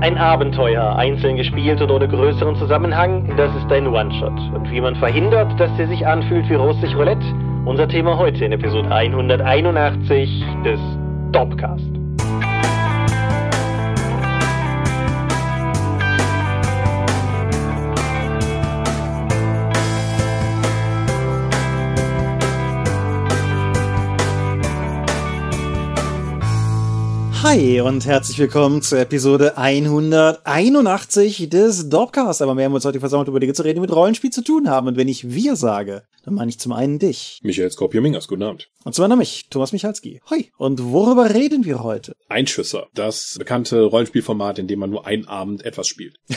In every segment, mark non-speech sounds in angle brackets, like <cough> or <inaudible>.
Ein Abenteuer, einzeln gespielt und ohne größeren Zusammenhang, das ist ein One-Shot. Und wie man verhindert, dass der sich anfühlt wie russisch Roulette, unser Thema heute in Episode 181 des Dopcast. Hi und herzlich willkommen zur Episode 181 des Dorpcast. Aber mehr haben wir uns heute versammelt, über Dinge zu reden, die mit Rollenspiel zu tun haben. Und wenn ich wir sage, dann meine ich zum einen dich. Michael Skorpio-Mingers, guten Abend. Und zum anderen mich, Thomas Michalski. Hoi. Und worüber reden wir heute? Einschüsser, das bekannte Rollenspielformat, in dem man nur einen Abend etwas spielt. <laughs>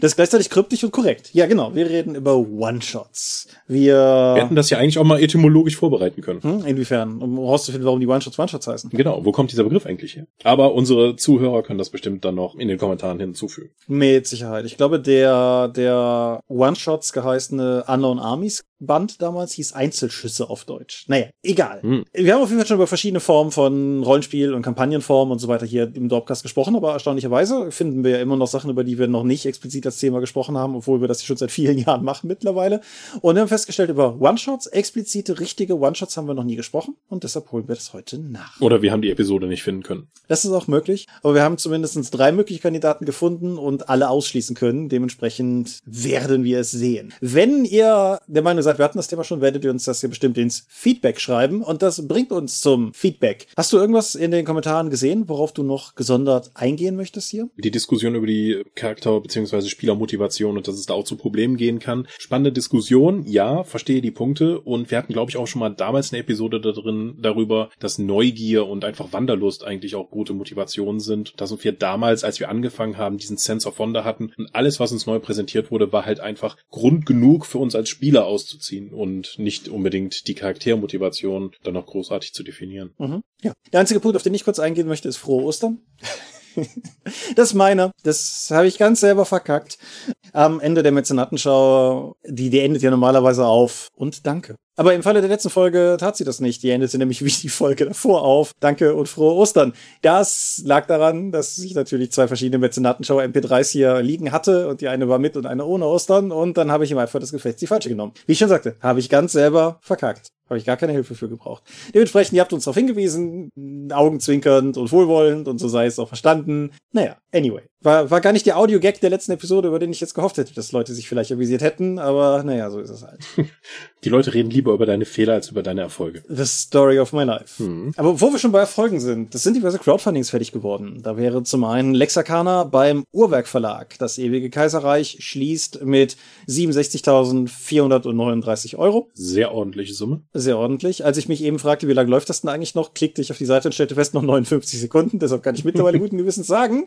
das ist gleichzeitig kryptisch und korrekt. Ja, genau. Wir reden über One-Shots. Wir, wir hätten das ja eigentlich auch mal etymologisch vorbereiten können. Hm, inwiefern? Um herauszufinden, warum die One-Shots One-Shots heißen. Genau. Wo kommt dieser Begriff eigentlich her? Aber unsere Zuhörer können das bestimmt dann noch in den Kommentaren hinzufügen. Mit Sicherheit. Ich glaube, der, der One-Shots geheißene Unknown Armies Band damals hieß Einzelschüsse auf Deutsch. Naja, egal. Hm. Wir haben auf jeden Fall schon über verschiedene Formen von Rollenspiel und Kampagnenformen und so weiter hier im Dropcast gesprochen, aber erstaunlicherweise finden wir ja immer noch Sachen, über die wir noch nicht explizit als Thema gesprochen haben, obwohl wir das schon seit vielen <laughs> Jahren machen mittlerweile. Und wir haben festgestellt, über One-Shots, explizite, richtige One-Shots haben wir noch nie gesprochen und deshalb holen wir das heute nach. Oder wir haben die Episode nicht finden können. Das ist auch möglich, aber wir haben zumindest drei mögliche Kandidaten gefunden und alle ausschließen können. Dementsprechend werden wir es sehen. Wenn ihr der Meinung seid, wir hatten das Thema schon, werdet ihr uns das hier bestimmt ins Feedback schreiben. Und das bringt uns zum Feedback. Hast du irgendwas in den Kommentaren gesehen, worauf du noch gesondert eingehen möchtest hier? Die Diskussion über die Charakter- bzw. Spielermotivation und dass es da auch zu Problemen gehen kann. Spannende Diskussion, ja, verstehe die Punkte. Und wir hatten, glaube ich, auch schon mal damals eine Episode da drin darüber, dass Neugier und einfach Wanderlust eigentlich auch gute Motivationen sind. Dass wir damals, als wir angefangen haben, diesen Sense of Wonder hatten und alles, was uns neu präsentiert wurde, war halt einfach Grund genug für uns als Spieler auszuziehen und nicht unbedingt die Charaktermotivation dann noch großartig zu definieren. Mhm. Ja. Der einzige Punkt, auf den ich kurz eingehen möchte, ist frohe Ostern. <laughs> das ist meiner. Das habe ich ganz selber verkackt. Am Ende der Mäzenatenschau, die, die endet ja normalerweise auf und danke. Aber im Falle der letzten Folge tat sie das nicht. Die endete nämlich <laughs> wie die Folge davor auf. Danke und frohe Ostern. Das lag daran, dass ich natürlich zwei verschiedene Mäzenatenschau MP3s hier liegen hatte und die eine war mit und eine ohne Ostern und dann habe ich im Eifer des Gefechts die falsche genommen. Wie ich schon sagte, habe ich ganz selber verkackt. Habe ich gar keine Hilfe für gebraucht. Dementsprechend, ihr habt uns darauf hingewiesen, augenzwinkernd und wohlwollend und so sei es auch verstanden. Naja, anyway. War, war gar nicht der Audio-Gag der letzten Episode, über den ich jetzt gehofft hätte, dass Leute sich vielleicht avisiert hätten, aber naja, so ist es halt. <laughs> Die Leute reden lieber über deine Fehler als über deine Erfolge. The story of my life. Mhm. Aber wo wir schon bei Erfolgen sind, das sind diverse Crowdfundings fertig geworden. Da wäre zum einen Lexakana beim Uhrwerk Verlag. Das ewige Kaiserreich schließt mit 67.439 Euro. Sehr ordentliche Summe. Sehr ordentlich. Als ich mich eben fragte, wie lange läuft das denn eigentlich noch, klickte ich auf die Seite und stellte fest, noch 59 Sekunden. Deshalb kann ich mittlerweile <laughs> guten Gewissens sagen,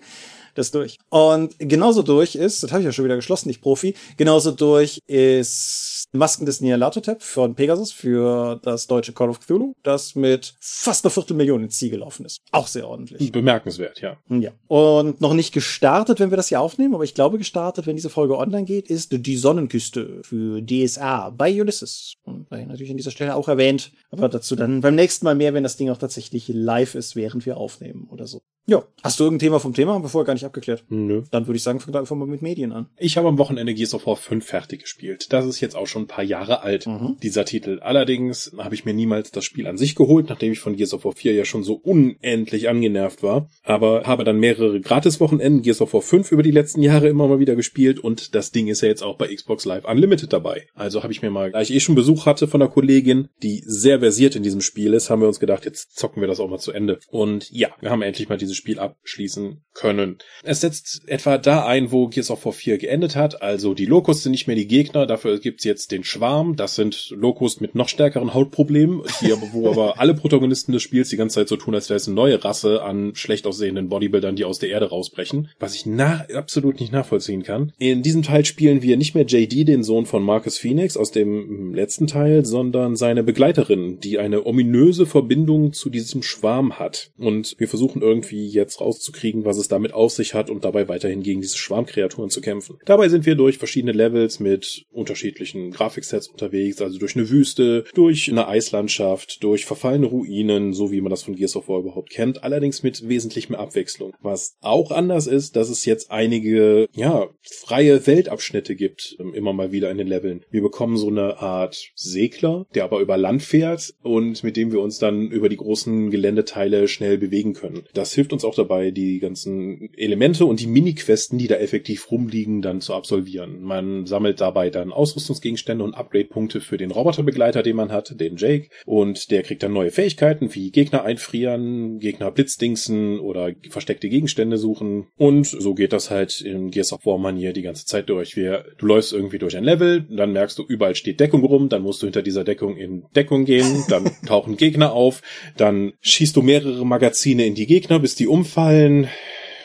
das durch. Und genauso durch ist, das habe ich ja schon wieder geschlossen, nicht Profi, genauso durch ist Masken des Nyarlathotep von Pegasus für das deutsche Call of Cthulhu, das mit fast einer Viertelmillion ins Ziel gelaufen ist. Auch sehr ordentlich. Bemerkenswert, ja. Ja. Und noch nicht gestartet, wenn wir das hier aufnehmen, aber ich glaube gestartet, wenn diese Folge online geht, ist die Sonnenküste für DSA bei Ulysses. Und natürlich an dieser Stelle auch erwähnt, aber dazu dann beim nächsten Mal mehr, wenn das Ding auch tatsächlich live ist, während wir aufnehmen oder so. Ja. Hast du irgendein Thema vom Thema? Bevor gar nicht abgeklärt. Nö. Dann würde ich sagen, fang da einfach mal mit Medien an. Ich habe am Wochenende Gears of War 5 fertig gespielt. Das ist jetzt auch schon ein paar Jahre alt, mhm. dieser Titel. Allerdings habe ich mir niemals das Spiel an sich geholt, nachdem ich von Gears of War 4 ja schon so unendlich angenervt war. Aber habe dann mehrere Gratis-Wochenenden Gears of War 5 über die letzten Jahre immer mal wieder gespielt und das Ding ist ja jetzt auch bei Xbox Live Unlimited dabei. Also habe ich mir mal, da ich eh schon Besuch hatte von einer Kollegin, die sehr versiert in diesem Spiel ist, haben wir uns gedacht, jetzt zocken wir das auch mal zu Ende. Und ja, wir haben endlich mal dieses Spiel abschließen können. Es setzt etwa da ein, wo Gears of War 4 geendet hat. Also die Locust sind nicht mehr die Gegner, dafür gibt's jetzt den Schwarm. Das sind Locust mit noch stärkeren Hautproblemen, die wo aber alle Protagonisten des Spiels die ganze Zeit so tun, als wäre es eine neue Rasse an schlecht aussehenden Bodybuildern, die aus der Erde rausbrechen. Was ich na absolut nicht nachvollziehen kann. In diesem Teil spielen wir nicht mehr JD, den Sohn von Marcus Phoenix aus dem letzten Teil, sondern seine Begleiterin, die eine ominöse Verbindung zu diesem Schwarm hat. Und wir versuchen irgendwie jetzt rauszukriegen, was es damit auf sich hat und dabei weiterhin gegen diese Schwarmkreaturen zu kämpfen. Dabei sind wir durch verschiedene Levels mit unterschiedlichen Grafiksets unterwegs, also durch eine Wüste, durch eine Eislandschaft, durch verfallene Ruinen, so wie man das von Gears of War überhaupt kennt, allerdings mit wesentlich mehr Abwechslung. Was auch anders ist, dass es jetzt einige, ja, freie Weltabschnitte gibt, ähm, immer mal wieder in den Leveln. Wir bekommen so eine Art Segler, der aber über Land fährt und mit dem wir uns dann über die großen Geländeteile schnell bewegen können. Das hilft uns auch dabei, die ganzen Elemente und die Mini-Questen, die da effektiv rumliegen, dann zu absolvieren. Man sammelt dabei dann Ausrüstungsgegenstände und Upgrade-Punkte für den Roboterbegleiter, den man hat, den Jake. Und der kriegt dann neue Fähigkeiten wie Gegner einfrieren, Gegner blitzdingsen oder versteckte Gegenstände suchen. Und so geht das halt in Gears of War Manier die ganze Zeit durch. Wir, du läufst irgendwie durch ein Level, dann merkst du, überall steht Deckung rum, dann musst du hinter dieser Deckung in Deckung gehen, dann <laughs> tauchen Gegner auf, dann schießt du mehrere Magazine in die Gegner, bis die umfallen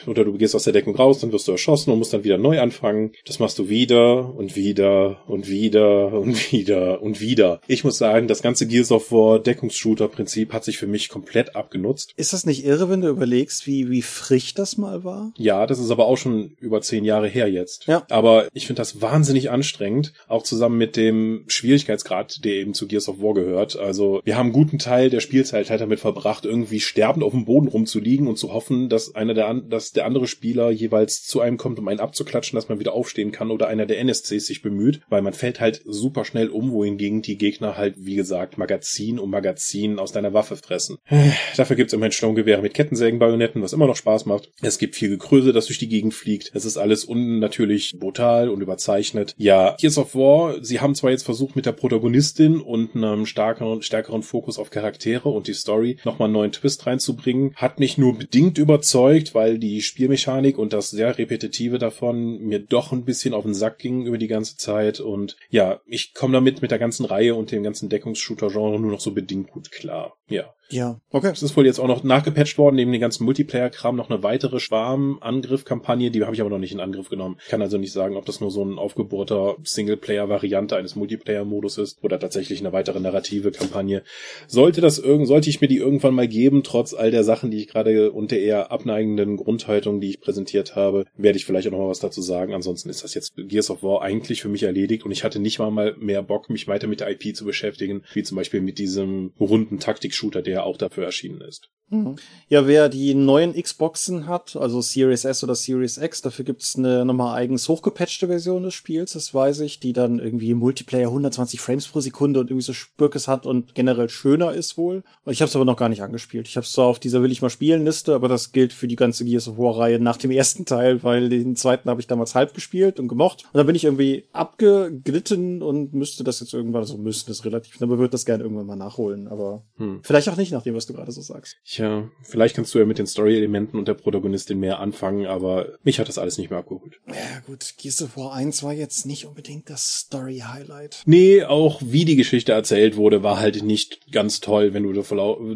oder du gehst aus der Deckung raus, dann wirst du erschossen und musst dann wieder neu anfangen. Das machst du wieder und wieder und wieder und wieder und wieder. Ich muss sagen, das ganze Gears of War Deckungsshooter-Prinzip hat sich für mich komplett abgenutzt. Ist das nicht irre, wenn du überlegst, wie, wie frisch das mal war? Ja, das ist aber auch schon über zehn Jahre her jetzt. Ja. Aber ich finde das wahnsinnig anstrengend, auch zusammen mit dem Schwierigkeitsgrad, der eben zu Gears of War gehört. Also wir haben einen guten Teil der Spielzeit halt damit verbracht, irgendwie sterbend auf dem Boden rumzuliegen und zu hoffen, dass einer der, dass der andere Spieler jeweils zu einem kommt, um einen abzuklatschen, dass man wieder aufstehen kann oder einer der NSCs sich bemüht, weil man fällt halt super schnell um, wohingegen die Gegner halt, wie gesagt, Magazin um Magazin aus deiner Waffe fressen. <sighs> Dafür gibt's immerhin Sturmgewehre mit Kettensägenbajonetten, was immer noch Spaß macht. Es gibt viel Gekröse, das durch die Gegend fliegt. Es ist alles unnatürlich brutal und überzeichnet. Ja, Gears of War, sie haben zwar jetzt versucht, mit der Protagonistin und einem stärkeren, stärkeren Fokus auf Charaktere und die Story nochmal einen neuen Twist reinzubringen, hat mich nur bedingt überzeugt, weil die Spielmechanik und das sehr repetitive davon mir doch ein bisschen auf den Sack ging über die ganze Zeit und ja, ich komme damit mit der ganzen Reihe und dem ganzen Deckungsshooter-Genre nur noch so bedingt gut klar. Ja. Ja, okay. Es ist wohl jetzt auch noch nachgepatcht worden, neben den ganzen Multiplayer-Kram noch eine weitere Schwarm-Angriff-Kampagne, die habe ich aber noch nicht in Angriff genommen. Ich kann also nicht sagen, ob das nur so ein aufgebohrter Singleplayer-Variante eines Multiplayer-Modus ist oder tatsächlich eine weitere narrative Kampagne. Sollte das irgend, sollte ich mir die irgendwann mal geben, trotz all der Sachen, die ich gerade und der eher abneigenden Grundhaltung, die ich präsentiert habe, werde ich vielleicht auch noch mal was dazu sagen. Ansonsten ist das jetzt Gears of War eigentlich für mich erledigt und ich hatte nicht mal mehr Bock, mich weiter mit der IP zu beschäftigen, wie zum Beispiel mit diesem runden Taktik-Shooter, der auch dafür erschienen ist. Mhm. Ja, wer die neuen Xboxen hat, also Series S oder Series X, dafür gibt's eine nochmal eigens hochgepatchte Version des Spiels, das weiß ich, die dann irgendwie im Multiplayer 120 Frames pro Sekunde und irgendwie so Spürkes hat und generell schöner ist wohl. Ich habe es aber noch gar nicht angespielt. Ich habe es zwar auf dieser Will ich mal spielen Liste, aber das gilt für die ganze Gears of War Reihe nach dem ersten Teil, weil den zweiten habe ich damals halb gespielt und gemocht. Und dann bin ich irgendwie abgeglitten und müsste das jetzt irgendwann, so also müsste das relativ, aber würde das gerne irgendwann mal nachholen, aber hm. vielleicht auch nicht nach dem, was du gerade so sagst. Ja, vielleicht kannst du ja mit den Story-Elementen und der Protagonistin mehr anfangen, aber mich hat das alles nicht mehr abgeholt. Ja gut, Gears of War 1 war jetzt nicht unbedingt das Story-Highlight. Nee, auch wie die Geschichte erzählt wurde, war halt nicht ganz toll, wenn du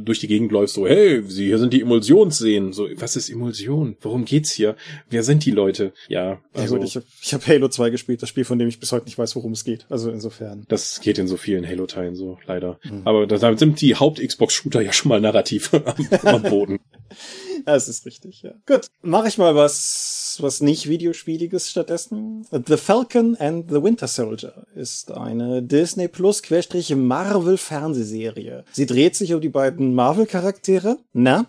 durch die Gegend läufst, so, hey, hier sind die Emulsionsseen. So, was ist Emulsion? Worum geht's hier? Wer sind die Leute? Ja, also. Ja gut, ich habe ich hab Halo 2 gespielt, das Spiel, von dem ich bis heute nicht weiß, worum es geht. Also insofern. Das geht in so vielen Halo-Teilen so, leider. Mhm. Aber damit sind die Haupt-Xbox-Shooter ja schon mal narrativ <laughs> am, Boden. <laughs> Das ist richtig, ja. Gut, mache ich mal was, was nicht Videospieliges stattdessen. The Falcon and the Winter Soldier ist eine Disney Plus Querstrich Marvel Fernsehserie. Sie dreht sich um die beiden Marvel Charaktere, na?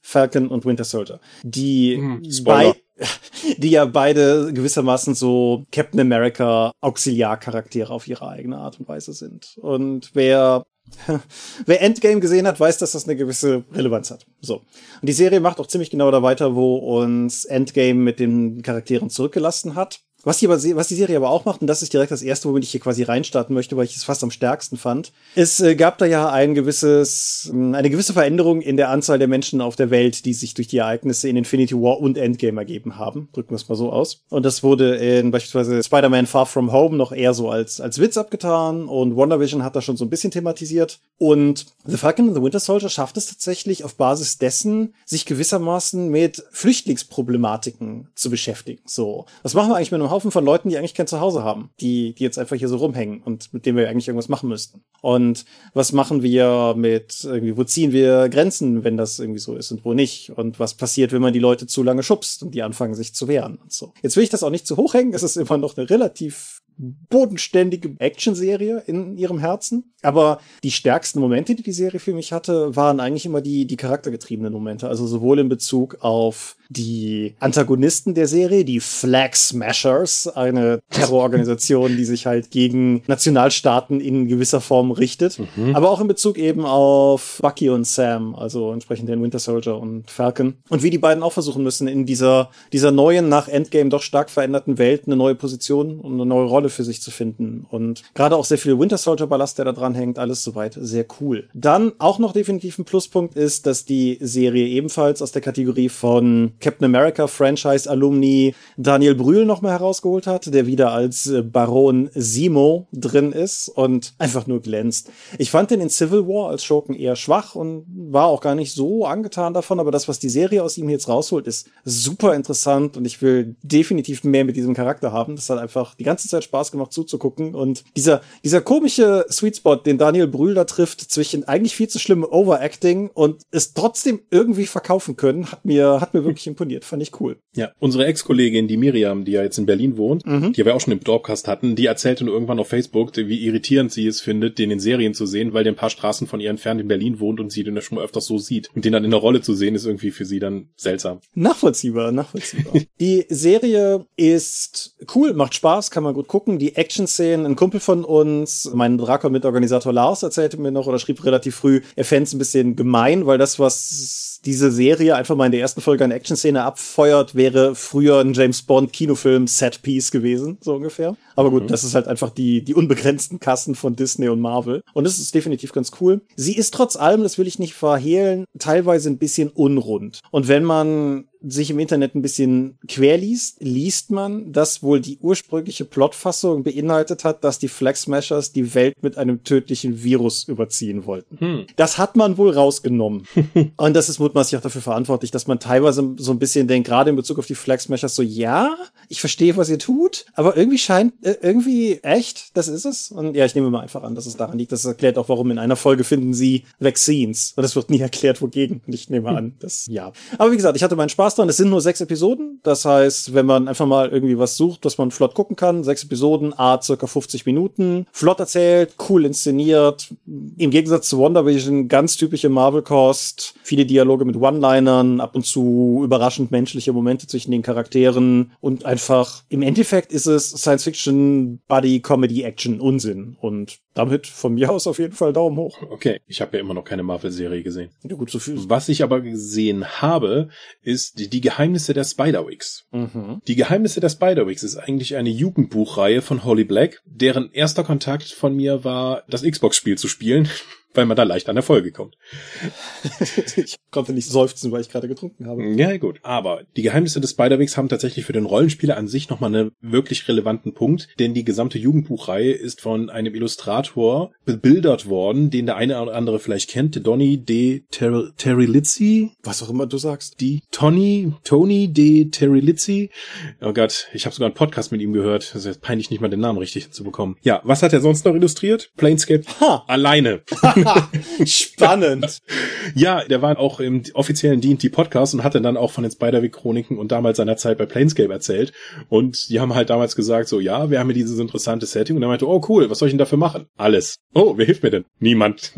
Falcon und Winter Soldier. Die hm, bei <laughs> die ja beide gewissermaßen so Captain America Auxiliarcharaktere auf ihre eigene Art und Weise sind. Und wer <laughs> Wer Endgame gesehen hat, weiß, dass das eine gewisse Relevanz hat. So. Und die Serie macht auch ziemlich genau da weiter, wo uns Endgame mit den Charakteren zurückgelassen hat. Was die, aber, was die Serie aber auch macht, und das ist direkt das erste, womit ich hier quasi reinstarten möchte, weil ich es fast am stärksten fand. Es äh, gab da ja ein gewisses, äh, eine gewisse Veränderung in der Anzahl der Menschen auf der Welt, die sich durch die Ereignisse in Infinity War und Endgame ergeben haben. Drücken wir es mal so aus. Und das wurde in beispielsweise Spider-Man Far From Home noch eher so als, als Witz abgetan und WandaVision hat das schon so ein bisschen thematisiert. Und The Falcon and the Winter Soldier schafft es tatsächlich auf Basis dessen, sich gewissermaßen mit Flüchtlingsproblematiken zu beschäftigen. So. Was machen wir eigentlich mit einem Haufen von Leuten, die eigentlich kein Zuhause haben, die, die jetzt einfach hier so rumhängen und mit denen wir eigentlich irgendwas machen müssten. Und was machen wir mit, irgendwie, wo ziehen wir Grenzen, wenn das irgendwie so ist und wo nicht? Und was passiert, wenn man die Leute zu lange schubst und die anfangen, sich zu wehren und so. Jetzt will ich das auch nicht zu hoch hängen. Es ist immer noch eine relativ bodenständige Actionserie in ihrem Herzen. Aber die stärksten Momente, die die Serie für mich hatte, waren eigentlich immer die, die charaktergetriebenen Momente. Also sowohl in Bezug auf die Antagonisten der Serie, die Flag Smashers, eine Terrororganisation, die sich halt gegen Nationalstaaten in gewisser Form richtet. Mhm. Aber auch in Bezug eben auf Bucky und Sam, also entsprechend den Winter Soldier und Falcon. Und wie die beiden auch versuchen müssen, in dieser, dieser neuen, nach Endgame doch stark veränderten Welt eine neue Position und eine neue Rolle für sich zu finden. Und gerade auch sehr viel Winter Soldier Ballast, der da dran hängt, alles soweit sehr cool. Dann auch noch definitiv ein Pluspunkt ist, dass die Serie ebenfalls aus der Kategorie von Captain America Franchise Alumni Daniel Brühl nochmal herausgeholt hat, der wieder als äh, Baron Simo drin ist und einfach nur glänzt. Ich fand den in Civil War als Schurken eher schwach und war auch gar nicht so angetan davon, aber das, was die Serie aus ihm jetzt rausholt, ist super interessant und ich will definitiv mehr mit diesem Charakter haben. Das hat einfach die ganze Zeit Spaß gemacht zuzugucken und dieser, dieser komische Sweet Spot, den Daniel Brühl da trifft zwischen eigentlich viel zu schlimmem Overacting und es trotzdem irgendwie verkaufen können, hat mir, hat mir wirklich imponiert. Fand ich cool. Ja, unsere Ex-Kollegin, die Miriam, die ja jetzt in Berlin wohnt, mhm. die wir auch schon im Dorpcast hatten, die erzählte nur irgendwann auf Facebook, wie irritierend sie es findet, den in Serien zu sehen, weil der ein paar Straßen von ihr entfernt in Berlin wohnt und sie den ja schon mal öfters so sieht. Und den dann in der Rolle zu sehen, ist irgendwie für sie dann seltsam. Nachvollziehbar, nachvollziehbar. <laughs> die Serie ist cool, macht Spaß, kann man gut gucken. Die Action-Szenen, ein Kumpel von uns, mein Drakon-Mitorganisator Lars erzählte mir noch oder schrieb relativ früh, er fände es ein bisschen gemein, weil das, was diese Serie einfach mal in der ersten Folge eine Action-Szene abfeuert, wäre früher ein James Bond Kinofilm Set-Piece gewesen, so ungefähr. Aber gut, mhm. das ist halt einfach die, die unbegrenzten Kassen von Disney und Marvel. Und das ist definitiv ganz cool. Sie ist trotz allem, das will ich nicht verhehlen, teilweise ein bisschen unrund. Und wenn man sich im Internet ein bisschen querliest, liest man, dass wohl die ursprüngliche Plotfassung beinhaltet hat, dass die Flag Smashers die Welt mit einem tödlichen Virus überziehen wollten. Hm. Das hat man wohl rausgenommen. <laughs> und das ist mutmaßlich auch dafür verantwortlich, dass man teilweise so ein bisschen denkt, gerade in Bezug auf die Flag Smashers, so ja, ich verstehe, was ihr tut, aber irgendwie scheint, äh, irgendwie echt, das ist es. Und ja, ich nehme mal einfach an, dass es daran liegt. Das erklärt auch, warum in einer Folge finden sie Vaccines. Und es wird nie <laughs> erklärt, wogegen. Und ich nehme an, das, ja. Aber wie gesagt, ich hatte meinen Spaß dran. Es sind nur sechs Episoden. Das heißt, wenn man einfach mal irgendwie was sucht, was man flott gucken kann, sechs Episoden, a circa 50 Minuten, flott erzählt, cool inszeniert. Im Gegensatz zu WandaVision ganz typische Marvel-Kost, viele Dialoge mit One-Linern, ab und zu überraschend menschliche Momente zwischen den Charakteren und einfach, im Endeffekt ist es Science-Fiction, Buddy, Comedy, Action, Unsinn. Und damit von mir aus auf jeden Fall Daumen hoch. Okay, ich habe ja immer noch keine Marvel-Serie gesehen. Ja gut, so viel. Was ich aber gesehen habe, ist die, die Geheimnisse der Spider-Wigs. Mhm. Die Geheimnisse der Spider-Wigs ist eigentlich eine Jugendbuchreihe von Holly Black, deren erster Kontakt von mir war, das Xbox-Spiel zu spielen weil man da leicht an Erfolge kommt. <laughs> ich konnte nicht seufzen, weil ich gerade getrunken habe. Ja, gut. Aber die Geheimnisse des Spider-Wegs haben tatsächlich für den Rollenspieler an sich nochmal einen wirklich relevanten Punkt, denn die gesamte Jugendbuchreihe ist von einem Illustrator bebildert worden, den der eine oder andere vielleicht kennt, Donny de Ter Terrilizzi. Was auch immer du sagst. Die Tony, Tony de Terrilizzi. Oh Gott, ich habe sogar einen Podcast mit ihm gehört. Das ist peinlich, nicht mal den Namen richtig zu bekommen. Ja, was hat er sonst noch illustriert? Planescape ha. alleine. <laughs> <laughs> Spannend. ja, der war auch im offiziellen D&D Podcast und hatte dann auch von den Spider-Weg-Chroniken und damals seiner Zeit bei Planescape erzählt. Und die haben halt damals gesagt so, ja, wir haben hier dieses interessante Setting. Und er meinte, oh cool, was soll ich denn dafür machen? Alles. Oh, wer hilft mir denn? Niemand.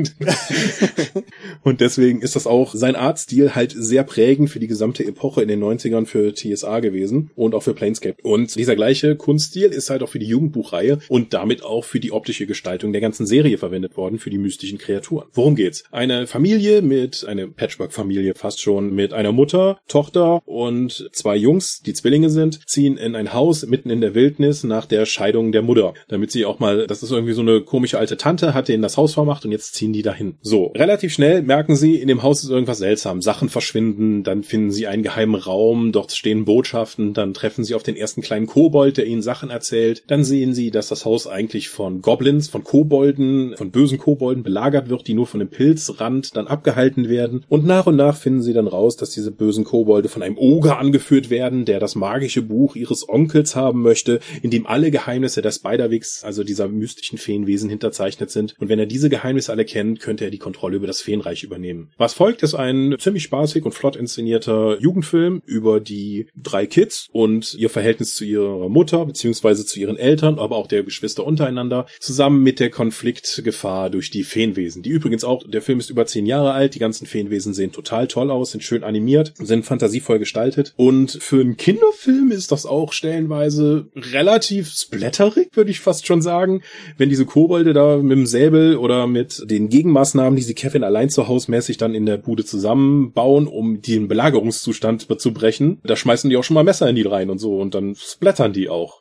<laughs> und deswegen ist das auch sein Artstil halt sehr prägend für die gesamte Epoche in den 90ern für TSA gewesen und auch für Planescape. Und dieser gleiche Kunststil ist halt auch für die Jugendbuchreihe und damit auch für die optische Gestaltung der ganzen Serie verwendet worden, für die mystischen Kreaturen. Worum geht's? Eine Familie mit, eine Patchwork-Familie fast schon, mit einer Mutter, Tochter und zwei Jungs, die Zwillinge sind, ziehen in ein Haus mitten in der Wildnis nach der Scheidung der Mutter. Damit sie auch mal, das ist irgendwie so eine komische alte Tante, hat denen das Haus vermacht und jetzt ziehen die dahin. So, relativ schnell merken sie, in dem Haus ist irgendwas seltsam. Sachen verschwinden, dann finden sie einen geheimen Raum, dort stehen Botschaften, dann treffen sie auf den ersten kleinen Kobold, der ihnen Sachen erzählt. Dann sehen sie, dass das Haus eigentlich von Goblins, von Kobolden, von bösen Kobolden belagert belagert wird, die nur von dem Pilzrand dann abgehalten werden. Und nach und nach finden sie dann raus, dass diese bösen Kobolde von einem Oger angeführt werden, der das magische Buch ihres Onkels haben möchte, in dem alle Geheimnisse der Spiderwigs, also dieser mystischen Feenwesen, hinterzeichnet sind. Und wenn er diese Geheimnisse alle kennt, könnte er die Kontrolle über das Feenreich übernehmen. Was folgt, ist ein ziemlich spaßig und flott inszenierter Jugendfilm über die drei Kids und ihr Verhältnis zu ihrer Mutter beziehungsweise zu ihren Eltern, aber auch der Geschwister untereinander, zusammen mit der Konfliktgefahr durch die Feenwesen. Die übrigens auch, der Film ist über zehn Jahre alt, die ganzen Feenwesen sehen total toll aus, sind schön animiert, sind fantasievoll gestaltet und für einen Kinderfilm ist das auch stellenweise relativ splatterig, würde ich fast schon sagen, wenn diese Kobolde da mit dem Säbel oder mit den Gegenmaßnahmen, die sie Kevin allein zu Hause mäßig dann in der Bude zusammenbauen, um den Belagerungszustand zu brechen, da schmeißen die auch schon mal Messer in die rein und so und dann splattern die auch.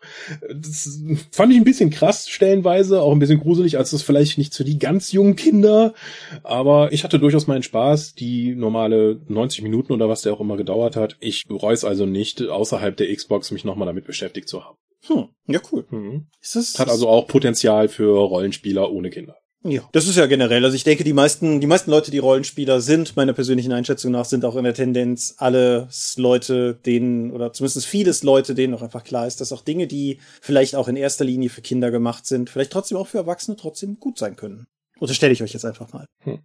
Das fand ich ein bisschen krass stellenweise, auch ein bisschen gruselig, als das vielleicht nicht für die ganz jungen Kinder, aber ich hatte durchaus meinen Spaß, die normale 90 Minuten oder was der auch immer gedauert hat. Ich bereue es also nicht, außerhalb der Xbox mich nochmal damit beschäftigt zu haben. Hm, ja, cool. Mhm. Hat also auch Potenzial für Rollenspieler ohne Kinder. Ja, das ist ja generell. Also ich denke, die meisten, die meisten Leute, die Rollenspieler sind, meiner persönlichen Einschätzung nach, sind auch in der Tendenz alles Leute, denen, oder zumindest vieles Leute, denen auch einfach klar ist, dass auch Dinge, die vielleicht auch in erster Linie für Kinder gemacht sind, vielleicht trotzdem auch für Erwachsene trotzdem gut sein können. Unterstelle ich euch jetzt einfach mal. Hm.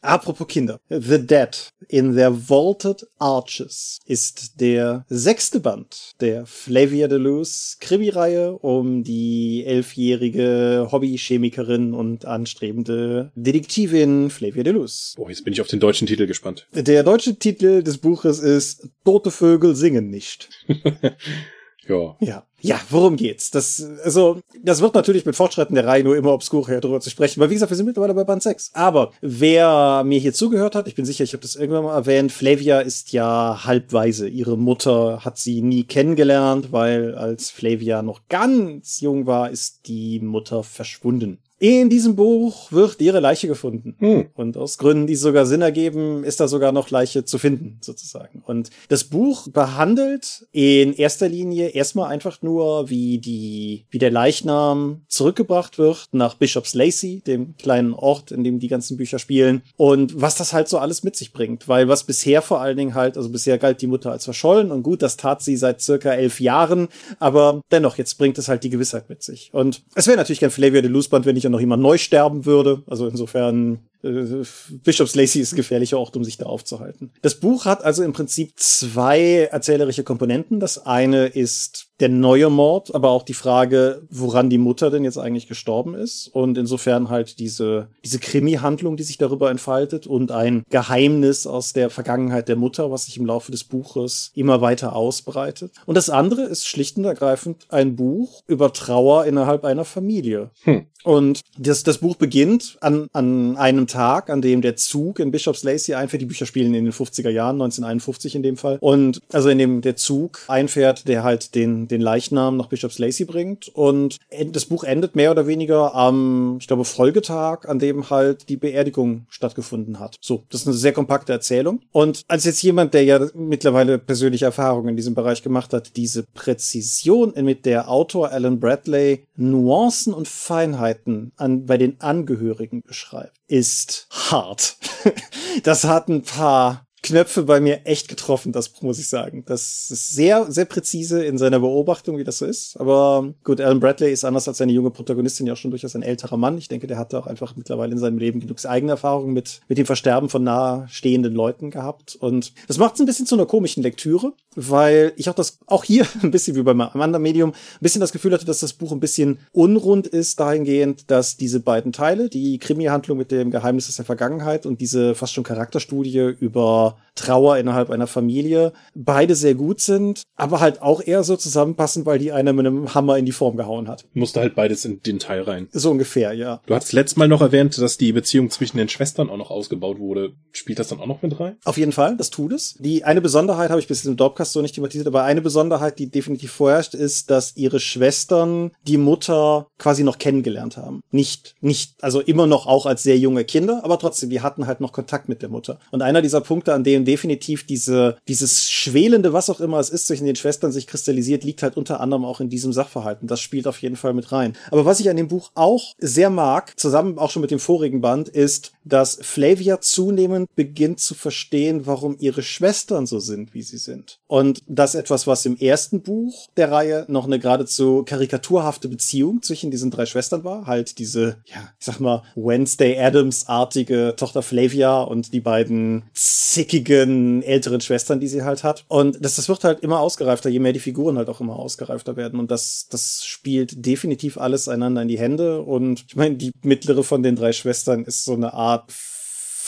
Apropos Kinder. The Dead in their Vaulted Arches ist der sechste Band der Flavia Deleuze Krimi-Reihe um die elfjährige Hobby-Chemikerin und anstrebende Detektivin Flavia Deleuze. Oh, jetzt bin ich auf den deutschen Titel gespannt. Der deutsche Titel des Buches ist Tote Vögel singen nicht. <laughs> Ja. Ja. Ja, worum geht's? Das, also, das wird natürlich mit Fortschritten der Reihe nur immer obskurer darüber zu sprechen, weil wie gesagt, wir sind mittlerweile bei Band 6. Aber wer mir hier zugehört hat, ich bin sicher, ich habe das irgendwann mal erwähnt, Flavia ist ja halbweise. Ihre Mutter hat sie nie kennengelernt, weil als Flavia noch ganz jung war, ist die Mutter verschwunden. In diesem Buch wird ihre Leiche gefunden. Hm. Und aus Gründen, die sogar Sinn ergeben, ist da sogar noch Leiche zu finden, sozusagen. Und das Buch behandelt in erster Linie erstmal einfach nur, wie die, wie der Leichnam zurückgebracht wird nach Bishop's Lacey, dem kleinen Ort, in dem die ganzen Bücher spielen. Und was das halt so alles mit sich bringt. Weil was bisher vor allen Dingen halt, also bisher galt die Mutter als verschollen und gut, das tat sie seit circa elf Jahren. Aber dennoch, jetzt bringt es halt die Gewissheit mit sich. Und es wäre natürlich kein Flavia de Looseband, wenn ich ja noch jemand neu sterben würde. Also insofern äh, Bishop's Lacey ist ein gefährlicher Ort, um sich da aufzuhalten. Das Buch hat also im Prinzip zwei erzählerische Komponenten. Das eine ist der neue Mord, aber auch die Frage, woran die Mutter denn jetzt eigentlich gestorben ist. Und insofern halt diese, diese Krimi-Handlung, die sich darüber entfaltet und ein Geheimnis aus der Vergangenheit der Mutter, was sich im Laufe des Buches immer weiter ausbreitet. Und das andere ist schlicht und ergreifend ein Buch über Trauer innerhalb einer Familie. Hm. Und das, das Buch beginnt an, an einem Tag, an dem der Zug in Bishop's Lacey einfährt. Die Bücher spielen in den 50er Jahren, 1951 in dem Fall. Und also in dem der Zug einfährt, der halt den, den Leichnam nach Bishop's Lacey bringt. Und das Buch endet mehr oder weniger am, ich glaube, Folgetag, an dem halt die Beerdigung stattgefunden hat. So, das ist eine sehr kompakte Erzählung. Und als jetzt jemand, der ja mittlerweile persönliche Erfahrungen in diesem Bereich gemacht hat, diese Präzision, mit der Autor Alan Bradley Nuancen und Feinheiten an, bei den Angehörigen beschreibt, ist hart. <laughs> das hat ein paar Knöpfe bei mir echt getroffen, das muss ich sagen. Das ist sehr, sehr präzise in seiner Beobachtung, wie das so ist. Aber gut, Alan Bradley ist anders als seine junge Protagonistin ja auch schon durchaus ein älterer Mann. Ich denke, der hat auch einfach mittlerweile in seinem Leben genug eigene Erfahrungen mit, mit dem Versterben von nahestehenden Leuten gehabt. Und das macht es ein bisschen zu einer komischen Lektüre, weil ich auch das, auch hier <laughs> ein bisschen wie beim anderen Medium, ein bisschen das Gefühl hatte, dass das Buch ein bisschen unrund ist dahingehend, dass diese beiden Teile, die Krimi-Handlung mit dem Geheimnis aus der Vergangenheit und diese fast schon Charakterstudie über Trauer innerhalb einer Familie beide sehr gut sind, aber halt auch eher so zusammenpassen, weil die einer mit einem Hammer in die Form gehauen hat. Musste halt beides in den Teil rein. So ungefähr, ja. Du hattest letztes Mal noch erwähnt, dass die Beziehung zwischen den Schwestern auch noch ausgebaut wurde. Spielt das dann auch noch mit rein? Auf jeden Fall, das tut es. Die eine Besonderheit habe ich bis im Dorpcast so nicht thematisiert, aber eine Besonderheit, die definitiv vorherrscht, ist, dass ihre Schwestern die Mutter quasi noch kennengelernt haben. Nicht, nicht, also immer noch auch als sehr junge Kinder, aber trotzdem, die hatten halt noch Kontakt mit der Mutter. Und einer dieser Punkte, an dem definitiv diese, dieses schwelende, was auch immer es ist, zwischen den Schwestern sich kristallisiert, liegt halt unter anderem auch in diesem Sachverhalten. Das spielt auf jeden Fall mit rein. Aber was ich an dem Buch auch sehr mag, zusammen auch schon mit dem vorigen Band, ist, dass Flavia zunehmend beginnt zu verstehen, warum ihre Schwestern so sind, wie sie sind. Und das etwas, was im ersten Buch der Reihe noch eine geradezu karikaturhafte Beziehung zwischen diesen drei Schwestern war. Halt diese, ja, ich sag mal, Wednesday Adams-artige Tochter Flavia und die beiden zickigen älteren Schwestern, die sie halt hat. Und das, das wird halt immer ausgereifter, je mehr die Figuren halt auch immer ausgereifter werden. Und das, das spielt definitiv alles einander in die Hände. Und ich meine, die mittlere von den drei Schwestern ist so eine Art up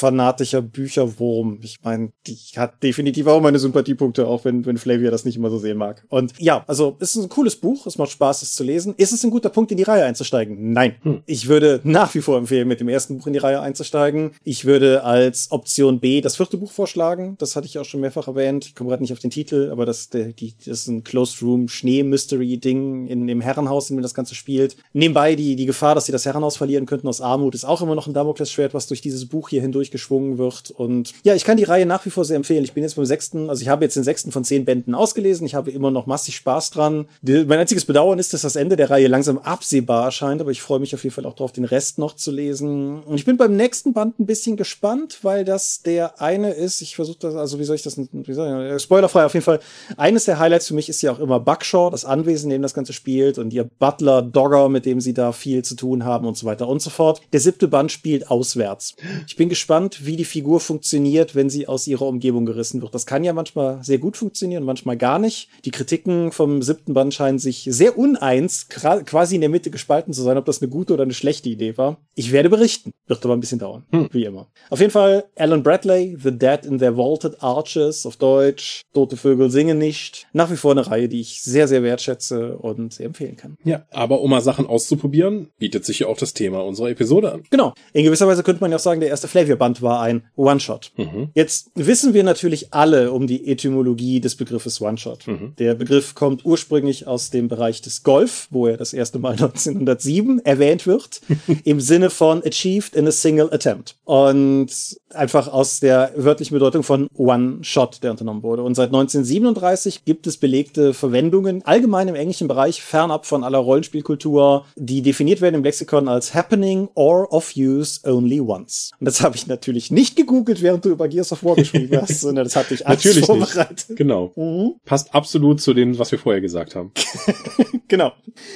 fanatischer Bücherwurm. Ich meine, die hat definitiv auch meine Sympathiepunkte, auch wenn, wenn Flavia das nicht immer so sehen mag. Und ja, also es ist ein cooles Buch, es macht Spaß, es zu lesen. Ist es ein guter Punkt, in die Reihe einzusteigen? Nein. Hm. Ich würde nach wie vor empfehlen, mit dem ersten Buch in die Reihe einzusteigen. Ich würde als Option B das vierte Buch vorschlagen. Das hatte ich auch schon mehrfach erwähnt. Ich komme gerade nicht auf den Titel, aber das, der, die, das ist ein Closed Room Schnee-Mystery-Ding in dem Herrenhaus, in dem das Ganze spielt. Nebenbei die, die Gefahr, dass sie das Herrenhaus verlieren könnten aus Armut, ist auch immer noch ein Damoklesschwert, was durch dieses Buch hier hindurch geschwungen wird. Und ja, ich kann die Reihe nach wie vor sehr empfehlen. Ich bin jetzt beim sechsten, also ich habe jetzt den sechsten von zehn Bänden ausgelesen. Ich habe immer noch massig Spaß dran. Mein einziges Bedauern ist, dass das Ende der Reihe langsam absehbar erscheint, aber ich freue mich auf jeden Fall auch darauf, den Rest noch zu lesen. Und ich bin beim nächsten Band ein bisschen gespannt, weil das der eine ist, ich versuche das, also wie soll ich das, wie soll ich, spoilerfrei auf jeden Fall. Eines der Highlights für mich ist ja auch immer Buckshaw, das Anwesen, in dem das Ganze spielt und ihr Butler Dogger, mit dem sie da viel zu tun haben und so weiter und so fort. Der siebte Band spielt auswärts. Ich bin gespannt, wie die Figur funktioniert, wenn sie aus ihrer Umgebung gerissen wird. Das kann ja manchmal sehr gut funktionieren, manchmal gar nicht. Die Kritiken vom siebten Band scheinen sich sehr uneins, quasi in der Mitte gespalten zu sein, ob das eine gute oder eine schlechte Idee war. Ich werde berichten. Wird aber ein bisschen dauern, hm. wie immer. Auf jeden Fall Alan Bradley, The Dead in Their Vaulted Arches auf Deutsch. Tote Vögel singen nicht. Nach wie vor eine Reihe, die ich sehr, sehr wertschätze und sehr empfehlen kann. Ja, aber um mal Sachen auszuprobieren, bietet sich ja auch das Thema unserer Episode an. Genau. In gewisser Weise könnte man ja auch sagen, der erste Flavor-Band war ein One-Shot. Mhm. Jetzt wissen wir natürlich alle um die Etymologie des Begriffes One-Shot. Mhm. Der Begriff kommt ursprünglich aus dem Bereich des Golf, wo er das erste Mal <laughs> 1907 erwähnt wird, <laughs> im Sinne von achieved in a single attempt. Und einfach aus der wörtlichen Bedeutung von One-Shot, der unternommen wurde. Und seit 1937 gibt es belegte Verwendungen, allgemein im englischen Bereich, fernab von aller Rollenspielkultur, die definiert werden im Lexikon als happening or of use only once. Und das <laughs> habe ich natürlich nicht gegoogelt, während du über Gears of War geschrieben hast, <laughs> sondern das hatte ich alles natürlich vorbereitet. Nicht. Genau. Mhm. Passt absolut zu dem, was wir vorher gesagt haben. <laughs> genau.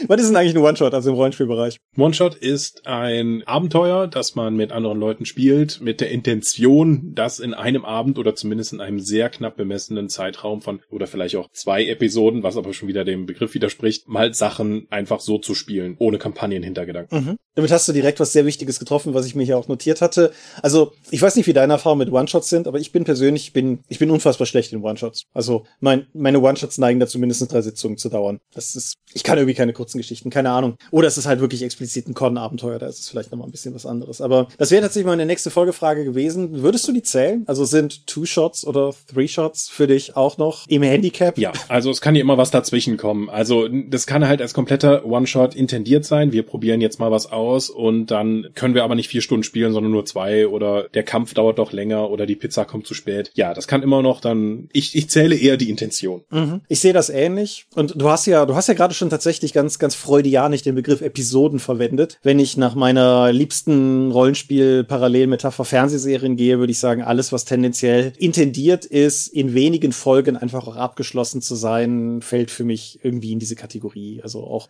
Was ist denn eigentlich ein One-Shot, also im Rollenspielbereich? One-Shot ist ein Abenteuer, das man mit anderen Leuten spielt, mit der Intention, das in einem Abend oder zumindest in einem sehr knapp bemessenen Zeitraum von, oder vielleicht auch zwei Episoden, was aber schon wieder dem Begriff widerspricht, mal Sachen einfach so zu spielen, ohne Kampagnenhintergedanken. Mhm. Damit hast du direkt was sehr Wichtiges getroffen, was ich mir hier auch notiert hatte. Also, ich weiß nicht, wie deine Erfahrungen mit One-Shots sind, aber ich bin persönlich, ich bin, ich bin unfassbar schlecht in One-Shots. Also, mein, meine One-Shots neigen dazu, mindestens drei Sitzungen zu dauern. Das ist, ich kann irgendwie keine kurzen Geschichten, keine Ahnung. Oder es ist halt wirklich explizit ein Con-Abenteuer, da ist es vielleicht nochmal ein bisschen was anderes. Aber das wäre tatsächlich meine nächste Folgefrage gewesen. Würdest du die zählen? Also sind Two-Shots oder Three-Shots für dich auch noch im Handicap? Ja, also es kann ja immer was dazwischen kommen. Also, das kann halt als kompletter One-Shot intendiert sein. Wir probieren jetzt mal was aus und dann können wir aber nicht vier Stunden spielen, sondern nur zwei oder der Kampf dauert doch länger oder die Pizza kommt zu spät. Ja, das kann immer noch dann, ich, ich zähle eher die Intention. Mhm. Ich sehe das ähnlich und du hast ja, du hast ja gerade schon tatsächlich ganz, ganz freudianisch den Begriff Episoden verwendet. Wenn ich nach meiner liebsten Rollenspiel-Parallelmetapher Fernsehserien gehe, würde ich sagen, alles, was tendenziell intendiert ist, in wenigen Folgen einfach auch abgeschlossen zu sein, fällt für mich irgendwie in diese Kategorie. Also auch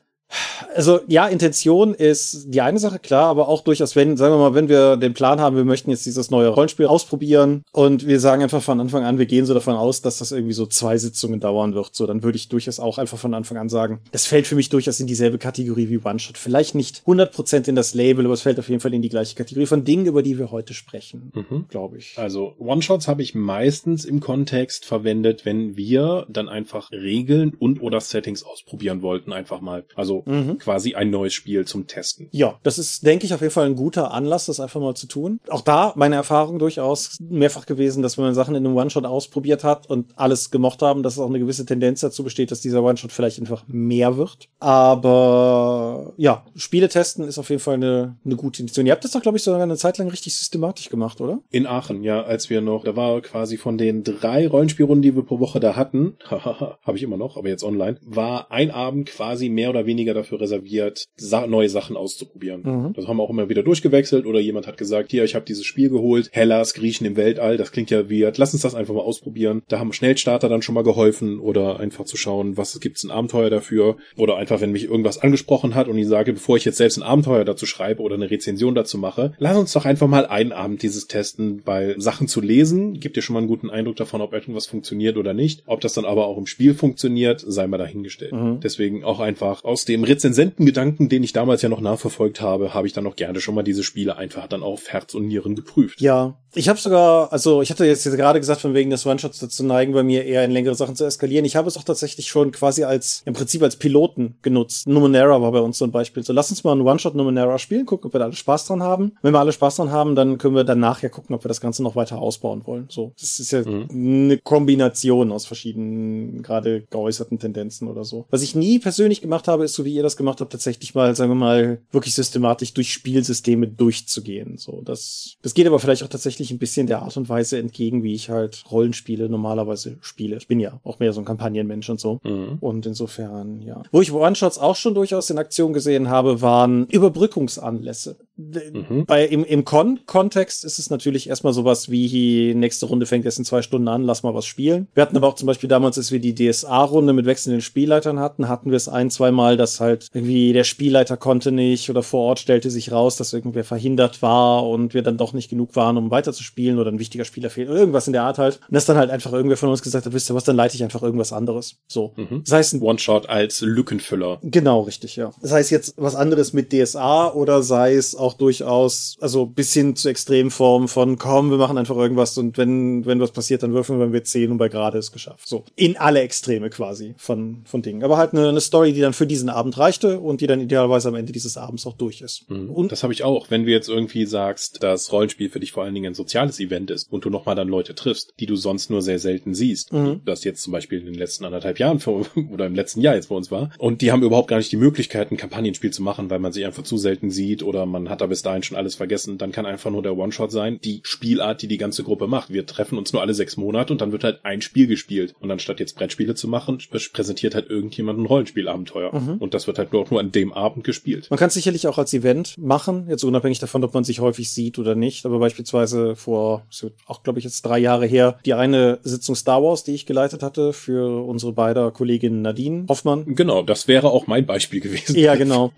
also ja, Intention ist die eine Sache, klar, aber auch durchaus, wenn, sagen wir mal, wenn wir den Plan haben, wir möchten jetzt dieses neue Rollenspiel ausprobieren und wir sagen einfach von Anfang an, wir gehen so davon aus, dass das irgendwie so zwei Sitzungen dauern wird, so, dann würde ich durchaus auch einfach von Anfang an sagen, das fällt für mich durchaus in dieselbe Kategorie wie One-Shot. Vielleicht nicht 100% in das Label, aber es fällt auf jeden Fall in die gleiche Kategorie von Dingen, über die wir heute sprechen, mhm. glaube ich. Also One-Shots habe ich meistens im Kontext verwendet, wenn wir dann einfach Regeln und oder Settings ausprobieren wollten, einfach mal. Also mhm. quasi ein neues Spiel zum Testen. Ja, das ist, denke ich, auf jeden Fall ein guter Anlass, das einfach mal zu tun. Auch da meine Erfahrung durchaus mehrfach gewesen, dass wenn man Sachen in einem One-Shot ausprobiert hat und alles gemocht haben, dass es auch eine gewisse Tendenz dazu besteht, dass dieser One-Shot vielleicht einfach mehr wird. Aber ja, Spiele testen ist auf jeden Fall eine, eine gute Intention. Ihr habt das doch, glaube ich, sogar eine Zeit lang richtig systematisch gemacht, oder? In Aachen, ja, als wir noch, da war quasi von den drei Rollenspielrunden, die wir pro Woche da hatten, <laughs> habe ich immer noch, aber jetzt online, war ein Abend quasi mehr oder weniger dafür reserviert, sa neue Sachen auszuprobieren. Mhm. Das haben wir auch immer wieder durchgewechselt oder jemand hat gesagt, hier, ich habe dieses Spiel geholt, Hellas, Griechen im Weltall, das klingt ja weird, lass uns das einfach mal ausprobieren. Da haben Schnellstarter dann schon mal geholfen oder einfach zu schauen, was gibt's ein Abenteuer dafür oder einfach, wenn mich irgendwas angesprochen hat und ich sage, bevor ich jetzt selbst ein Abenteuer dazu schreibe oder eine Rezension dazu mache, lass uns doch einfach mal einen Abend dieses testen, weil Sachen zu lesen gibt dir schon mal einen guten Eindruck davon, ob irgendwas funktioniert oder nicht. Ob das dann aber auch im Spiel funktioniert, sei mal dahingestellt. Mhm. Deswegen auch einfach aus dem Rezensentengedanken, den ich damals ja noch nachverfolgt habe, habe ich dann auch gerne schon mal diese Spiele einfach dann auf Herz und Nieren geprüft. Ja, ich habe sogar, also ich hatte jetzt gerade gesagt, von wegen des One-Shots dazu neigen, bei mir eher in längere Sachen zu eskalieren. Ich habe es auch tatsächlich schon quasi als, im Prinzip als Piloten genutzt. Numenera war bei uns so ein Beispiel. So, lass uns mal einen One-Shot Numenera spielen, gucken, ob wir da alle Spaß dran haben. Wenn wir alle Spaß dran haben, dann können wir danach ja gucken, ob wir das Ganze noch weiter ausbauen wollen. So, das ist ja mhm. eine Kombination aus verschiedenen, gerade geäußerten Tendenzen oder so. Was ich nie persönlich gemacht habe, ist so wie ihr das gemacht habt, tatsächlich mal, sagen wir mal, wirklich systematisch durch Spielsysteme durchzugehen. So, das, das geht aber vielleicht auch tatsächlich tatsächlich ein bisschen der Art und Weise entgegen, wie ich halt Rollenspiele normalerweise spiele. Ich bin ja auch mehr so ein Kampagnenmensch und so. Mhm. Und insofern, ja. Wo ich One-Shots auch schon durchaus in Aktion gesehen habe, waren Überbrückungsanlässe. Mhm. Bei, im, im Con Kontext ist es natürlich erstmal sowas wie, nächste Runde fängt erst in zwei Stunden an, lass mal was spielen. Wir hatten aber auch zum Beispiel damals, als wir die DSA-Runde mit wechselnden Spielleitern hatten, hatten wir es ein, zwei Mal, dass halt irgendwie der Spielleiter konnte nicht oder vor Ort stellte sich raus, dass irgendwer verhindert war und wir dann doch nicht genug waren, um weiter zu spielen oder ein wichtiger Spieler fehlt oder irgendwas in der Art halt. Und das dann halt einfach irgendwer von uns gesagt hat, wisst ihr was, dann leite ich einfach irgendwas anderes. So. Mhm. Das heißt ein One-Shot als Lückenfüller. Genau, richtig, ja. Das heißt jetzt was anderes mit DSA oder sei es auch durchaus, also bis hin zu Extremformen von komm, wir machen einfach irgendwas und wenn, wenn was passiert, dann würfeln wir mit 10 und bei gerade ist geschafft. So. In alle Extreme quasi von, von Dingen. Aber halt eine, eine Story, die dann für diesen Abend reichte und die dann idealerweise am Ende dieses Abends auch durch ist. Mhm. Und das habe ich auch. Wenn du jetzt irgendwie sagst, dass Rollenspiel für dich vor allen Dingen ein soziales Event ist und du nochmal dann Leute triffst, die du sonst nur sehr selten siehst. Mhm. Das jetzt zum Beispiel in den letzten anderthalb Jahren für, <laughs> oder im letzten Jahr jetzt bei uns war. Und die haben überhaupt gar nicht die Möglichkeit, ein Kampagnenspiel zu machen, weil man sich einfach zu selten sieht oder man hat da bis dahin schon alles vergessen. Dann kann einfach nur der One-Shot sein, die Spielart, die die ganze Gruppe macht. Wir treffen uns nur alle sechs Monate und dann wird halt ein Spiel gespielt. Und anstatt jetzt Brettspiele zu machen, präsentiert halt irgendjemand ein Rollenspielabenteuer. Mhm. Und das wird halt nur, nur an dem Abend gespielt. Man kann es sicherlich auch als Event machen, jetzt unabhängig davon, ob man sich häufig sieht oder nicht. Aber beispielsweise vor, auch glaube ich jetzt drei Jahre her, die eine Sitzung Star Wars, die ich geleitet hatte für unsere beider Kollegin Nadine Hoffmann. Genau, das wäre auch mein Beispiel gewesen. Ja, genau.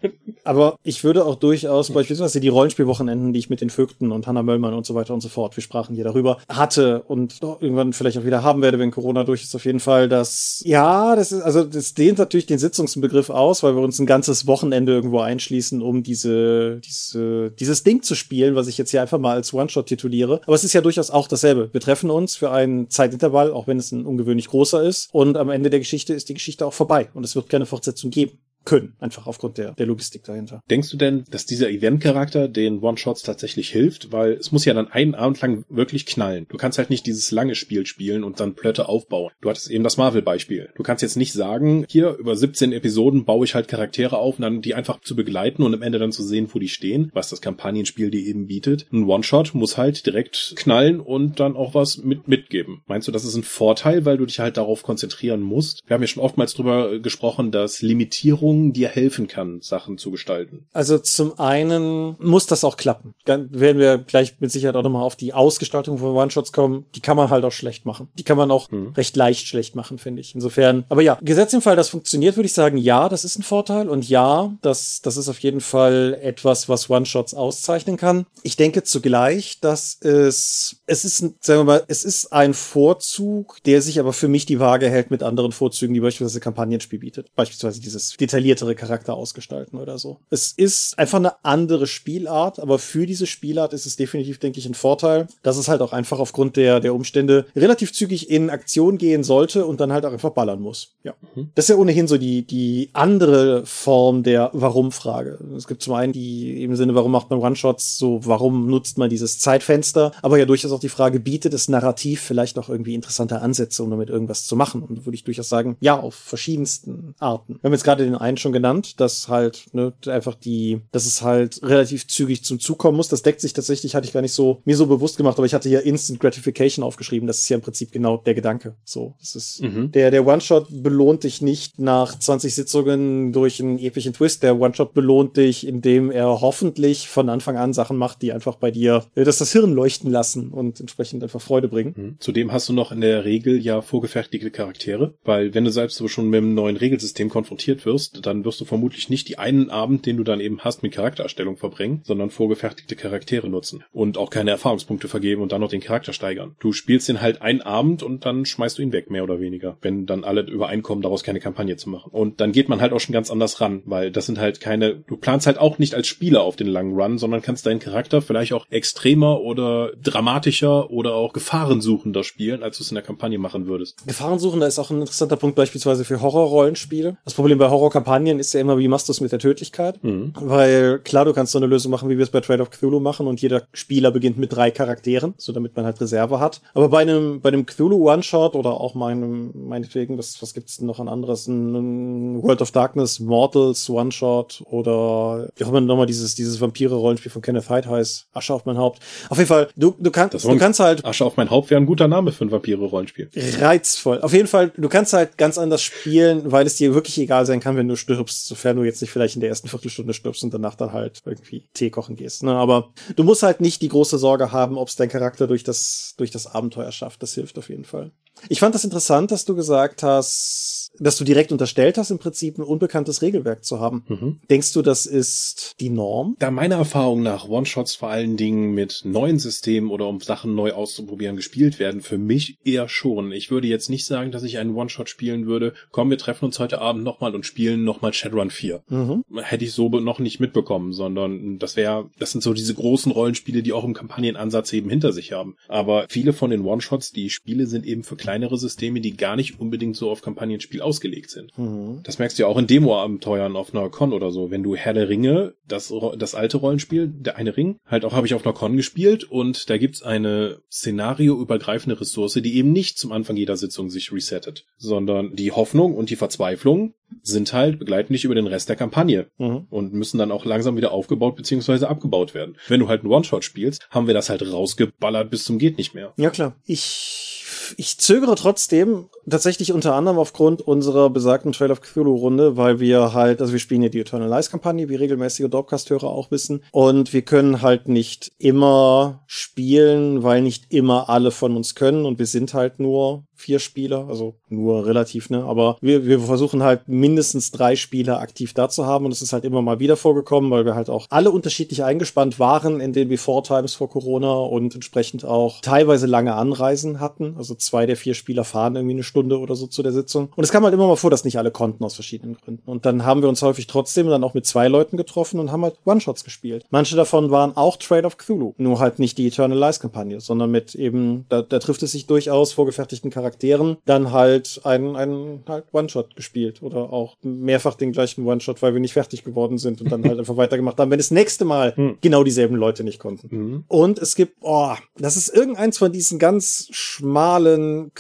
Aber ich würde auch durchaus beispielsweise die Rollenspielwochenenden, die ich mit den Vögten und Hannah Möllmann und so weiter und so fort, wir sprachen hier darüber, hatte und irgendwann vielleicht auch wieder haben werde, wenn Corona durch ist, auf jeden Fall, dass, ja, das ist, also das dehnt natürlich den Sitzungsbegriff aus, weil wir uns ein ganzes Wochenende irgendwo einschließen, um diese, diese, dieses Ding zu spielen, was ich jetzt hier einfach mal als One-Shot tituliere. Aber es ist ja durchaus auch dasselbe. Wir treffen uns für einen Zeitintervall, auch wenn es ein ungewöhnlich großer ist. Und am Ende der Geschichte ist die Geschichte auch vorbei. Und es wird keine Fortsetzung geben können, einfach aufgrund der, der Logistik dahinter. Denkst du denn, dass dieser Event-Charakter den One-Shots tatsächlich hilft? Weil es muss ja dann einen Abend lang wirklich knallen. Du kannst halt nicht dieses lange Spiel spielen und dann Plötte aufbauen. Du hattest eben das Marvel-Beispiel. Du kannst jetzt nicht sagen, hier über 17 Episoden baue ich halt Charaktere auf und dann die einfach zu begleiten und am Ende dann zu sehen, wo die stehen, was das Kampagnenspiel dir eben bietet. Ein One-Shot muss halt direkt knallen und dann auch was mit mitgeben. Meinst du, das ist ein Vorteil, weil du dich halt darauf konzentrieren musst? Wir haben ja schon oftmals drüber gesprochen, dass Limitierung Umgebung dir helfen kann, Sachen zu gestalten? Also zum einen muss das auch klappen. Dann werden wir gleich mit Sicherheit auch nochmal auf die Ausgestaltung von One-Shots kommen. Die kann man halt auch schlecht machen. Die kann man auch hm. recht leicht schlecht machen, finde ich. Insofern, aber ja, Gesetz im Fall, das funktioniert, würde ich sagen, ja, das ist ein Vorteil und ja, das, das ist auf jeden Fall etwas, was One-Shots auszeichnen kann. Ich denke zugleich, dass es, es ist, sagen wir mal, es ist ein Vorzug, der sich aber für mich die Waage hält mit anderen Vorzügen, die beispielsweise Kampagnenspiel bietet. Beispielsweise dieses detaillierte detailliertere Charakter ausgestalten oder so. Es ist einfach eine andere Spielart, aber für diese Spielart ist es definitiv, denke ich, ein Vorteil, dass es halt auch einfach aufgrund der, der Umstände relativ zügig in Aktion gehen sollte und dann halt auch einfach ballern muss. Ja. Mhm. Das ist ja ohnehin so die, die andere Form der Warum-Frage. Es gibt zum einen die im Sinne, warum macht man One-Shots, so warum nutzt man dieses Zeitfenster, aber ja durchaus auch die Frage, bietet es narrativ vielleicht auch irgendwie interessante Ansätze, um damit irgendwas zu machen? Und würde ich durchaus sagen, ja, auf verschiedensten Arten. Wir haben jetzt gerade den einen schon genannt, dass halt ne, einfach die, dass es halt relativ zügig zum Zug kommen muss. Das deckt sich tatsächlich, hatte ich gar nicht so mir so bewusst gemacht, aber ich hatte hier Instant Gratification aufgeschrieben. Das ist ja im Prinzip genau der Gedanke. So, das ist mhm. der der One-Shot belohnt dich nicht nach 20 Sitzungen durch einen epischen Twist. Der One-Shot belohnt dich, indem er hoffentlich von Anfang an Sachen macht, die einfach bei dir äh, das das Hirn leuchten lassen und entsprechend einfach Freude bringen. Mhm. Zudem hast du noch in der Regel ja vorgefertigte Charaktere, weil wenn du selbst so schon mit einem neuen Regelsystem konfrontiert wirst, dann wirst du vermutlich nicht die einen Abend, den du dann eben hast, mit Charaktererstellung verbringen, sondern vorgefertigte Charaktere nutzen und auch keine Erfahrungspunkte vergeben und dann noch den Charakter steigern. Du spielst den halt einen Abend und dann schmeißt du ihn weg, mehr oder weniger, wenn dann alle übereinkommen, daraus keine Kampagne zu machen. Und dann geht man halt auch schon ganz anders ran, weil das sind halt keine, du planst halt auch nicht als Spieler auf den langen Run, sondern kannst deinen Charakter vielleicht auch extremer oder dramatischer oder auch gefahrensuchender spielen, als du es in der Kampagne machen würdest. Gefahrensuchender ist auch ein interessanter Punkt beispielsweise für Horrorrollenspiele. Das Problem bei Horrorkampagnen ist ja immer, wie machst du es mit der Tödlichkeit? Mhm. Weil klar, du kannst so eine Lösung machen, wie wir es bei Trade of Cthulhu machen und jeder Spieler beginnt mit drei Charakteren, so damit man halt Reserve hat. Aber bei einem, bei einem Cthulhu One-Shot oder auch meinem, meinetwegen, was, was gibt's denn noch an anderes? Ein World of Darkness, Mortals One-Shot oder wie auch immer nochmal dieses, dieses Vampire-Rollenspiel von Kenneth Hyde heißt. Asche auf mein Haupt. Auf jeden Fall, du, du kannst, du kannst halt. Asche auf mein Haupt wäre ein guter Name für ein Vampire-Rollenspiel. Reizvoll. Auf jeden Fall, du kannst halt ganz anders spielen, weil es dir wirklich egal sein kann, wenn du stirbst, sofern du jetzt nicht vielleicht in der ersten Viertelstunde stirbst und danach dann halt irgendwie Tee kochen gehst. Ne? Aber du musst halt nicht die große Sorge haben, ob es dein Charakter durch das, durch das Abenteuer schafft. Das hilft auf jeden Fall. Ich fand das interessant, dass du gesagt hast, dass du direkt unterstellt hast, im Prinzip ein unbekanntes Regelwerk zu haben. Mhm. Denkst du, das ist die Norm? Da meiner Erfahrung nach One-Shots vor allen Dingen mit neuen Systemen oder um Sachen neu auszuprobieren gespielt werden, für mich eher schon. Ich würde jetzt nicht sagen, dass ich einen One-Shot spielen würde. Komm, wir treffen uns heute Abend nochmal und spielen nochmal Shadowrun 4. Mhm. Hätte ich so noch nicht mitbekommen, sondern das wäre, das sind so diese großen Rollenspiele, die auch im Kampagnenansatz eben hinter sich haben. Aber viele von den One-Shots, die Spiele sind eben für kleinere Systeme, die gar nicht unbedingt so auf Kampagnenspiel ausgelegt sind. Mhm. Das merkst du ja auch in Demo-Abenteuern auf einer Con oder so. Wenn du Herr der Ringe, das, das alte Rollenspiel, der eine Ring, halt auch habe ich auf einer Con gespielt und da gibt's eine szenarioübergreifende Ressource, die eben nicht zum Anfang jeder Sitzung sich resettet, sondern die Hoffnung und die Verzweiflung sind halt, begleiten dich über den Rest der Kampagne mhm. und müssen dann auch langsam wieder aufgebaut bzw. abgebaut werden. Wenn du halt einen One-Shot spielst, haben wir das halt rausgeballert bis zum geht nicht mehr. Ja klar. Ich ich zögere trotzdem, tatsächlich unter anderem aufgrund unserer besagten Trail of Cthulhu-Runde, weil wir halt, also wir spielen ja die Eternal Lies-Kampagne, wie regelmäßige Dropcast-Hörer auch wissen. Und wir können halt nicht immer spielen, weil nicht immer alle von uns können und wir sind halt nur vier Spieler, also nur relativ, ne? Aber wir, wir versuchen halt mindestens drei Spieler aktiv da zu haben und es ist halt immer mal wieder vorgekommen, weil wir halt auch alle unterschiedlich eingespannt waren in den Before Times vor Corona und entsprechend auch teilweise lange Anreisen hatten. Also zwei der vier Spieler fahren irgendwie eine Stunde oder so zu der Sitzung. Und es kam halt immer mal vor, dass nicht alle konnten aus verschiedenen Gründen. Und dann haben wir uns häufig trotzdem dann auch mit zwei Leuten getroffen und haben halt One-Shots gespielt. Manche davon waren auch Trade of Cthulhu, nur halt nicht die Eternal Lies Kampagne, sondern mit eben, da, da trifft es sich durchaus vorgefertigten Charakteren Charakteren dann halt einen, einen halt One-Shot gespielt oder auch mehrfach den gleichen One-Shot, weil wir nicht fertig geworden sind und dann halt <laughs> einfach weitergemacht haben, wenn das nächste Mal hm. genau dieselben Leute nicht konnten. Mhm. Und es gibt, oh, das ist irgendeins von diesen ganz schmalen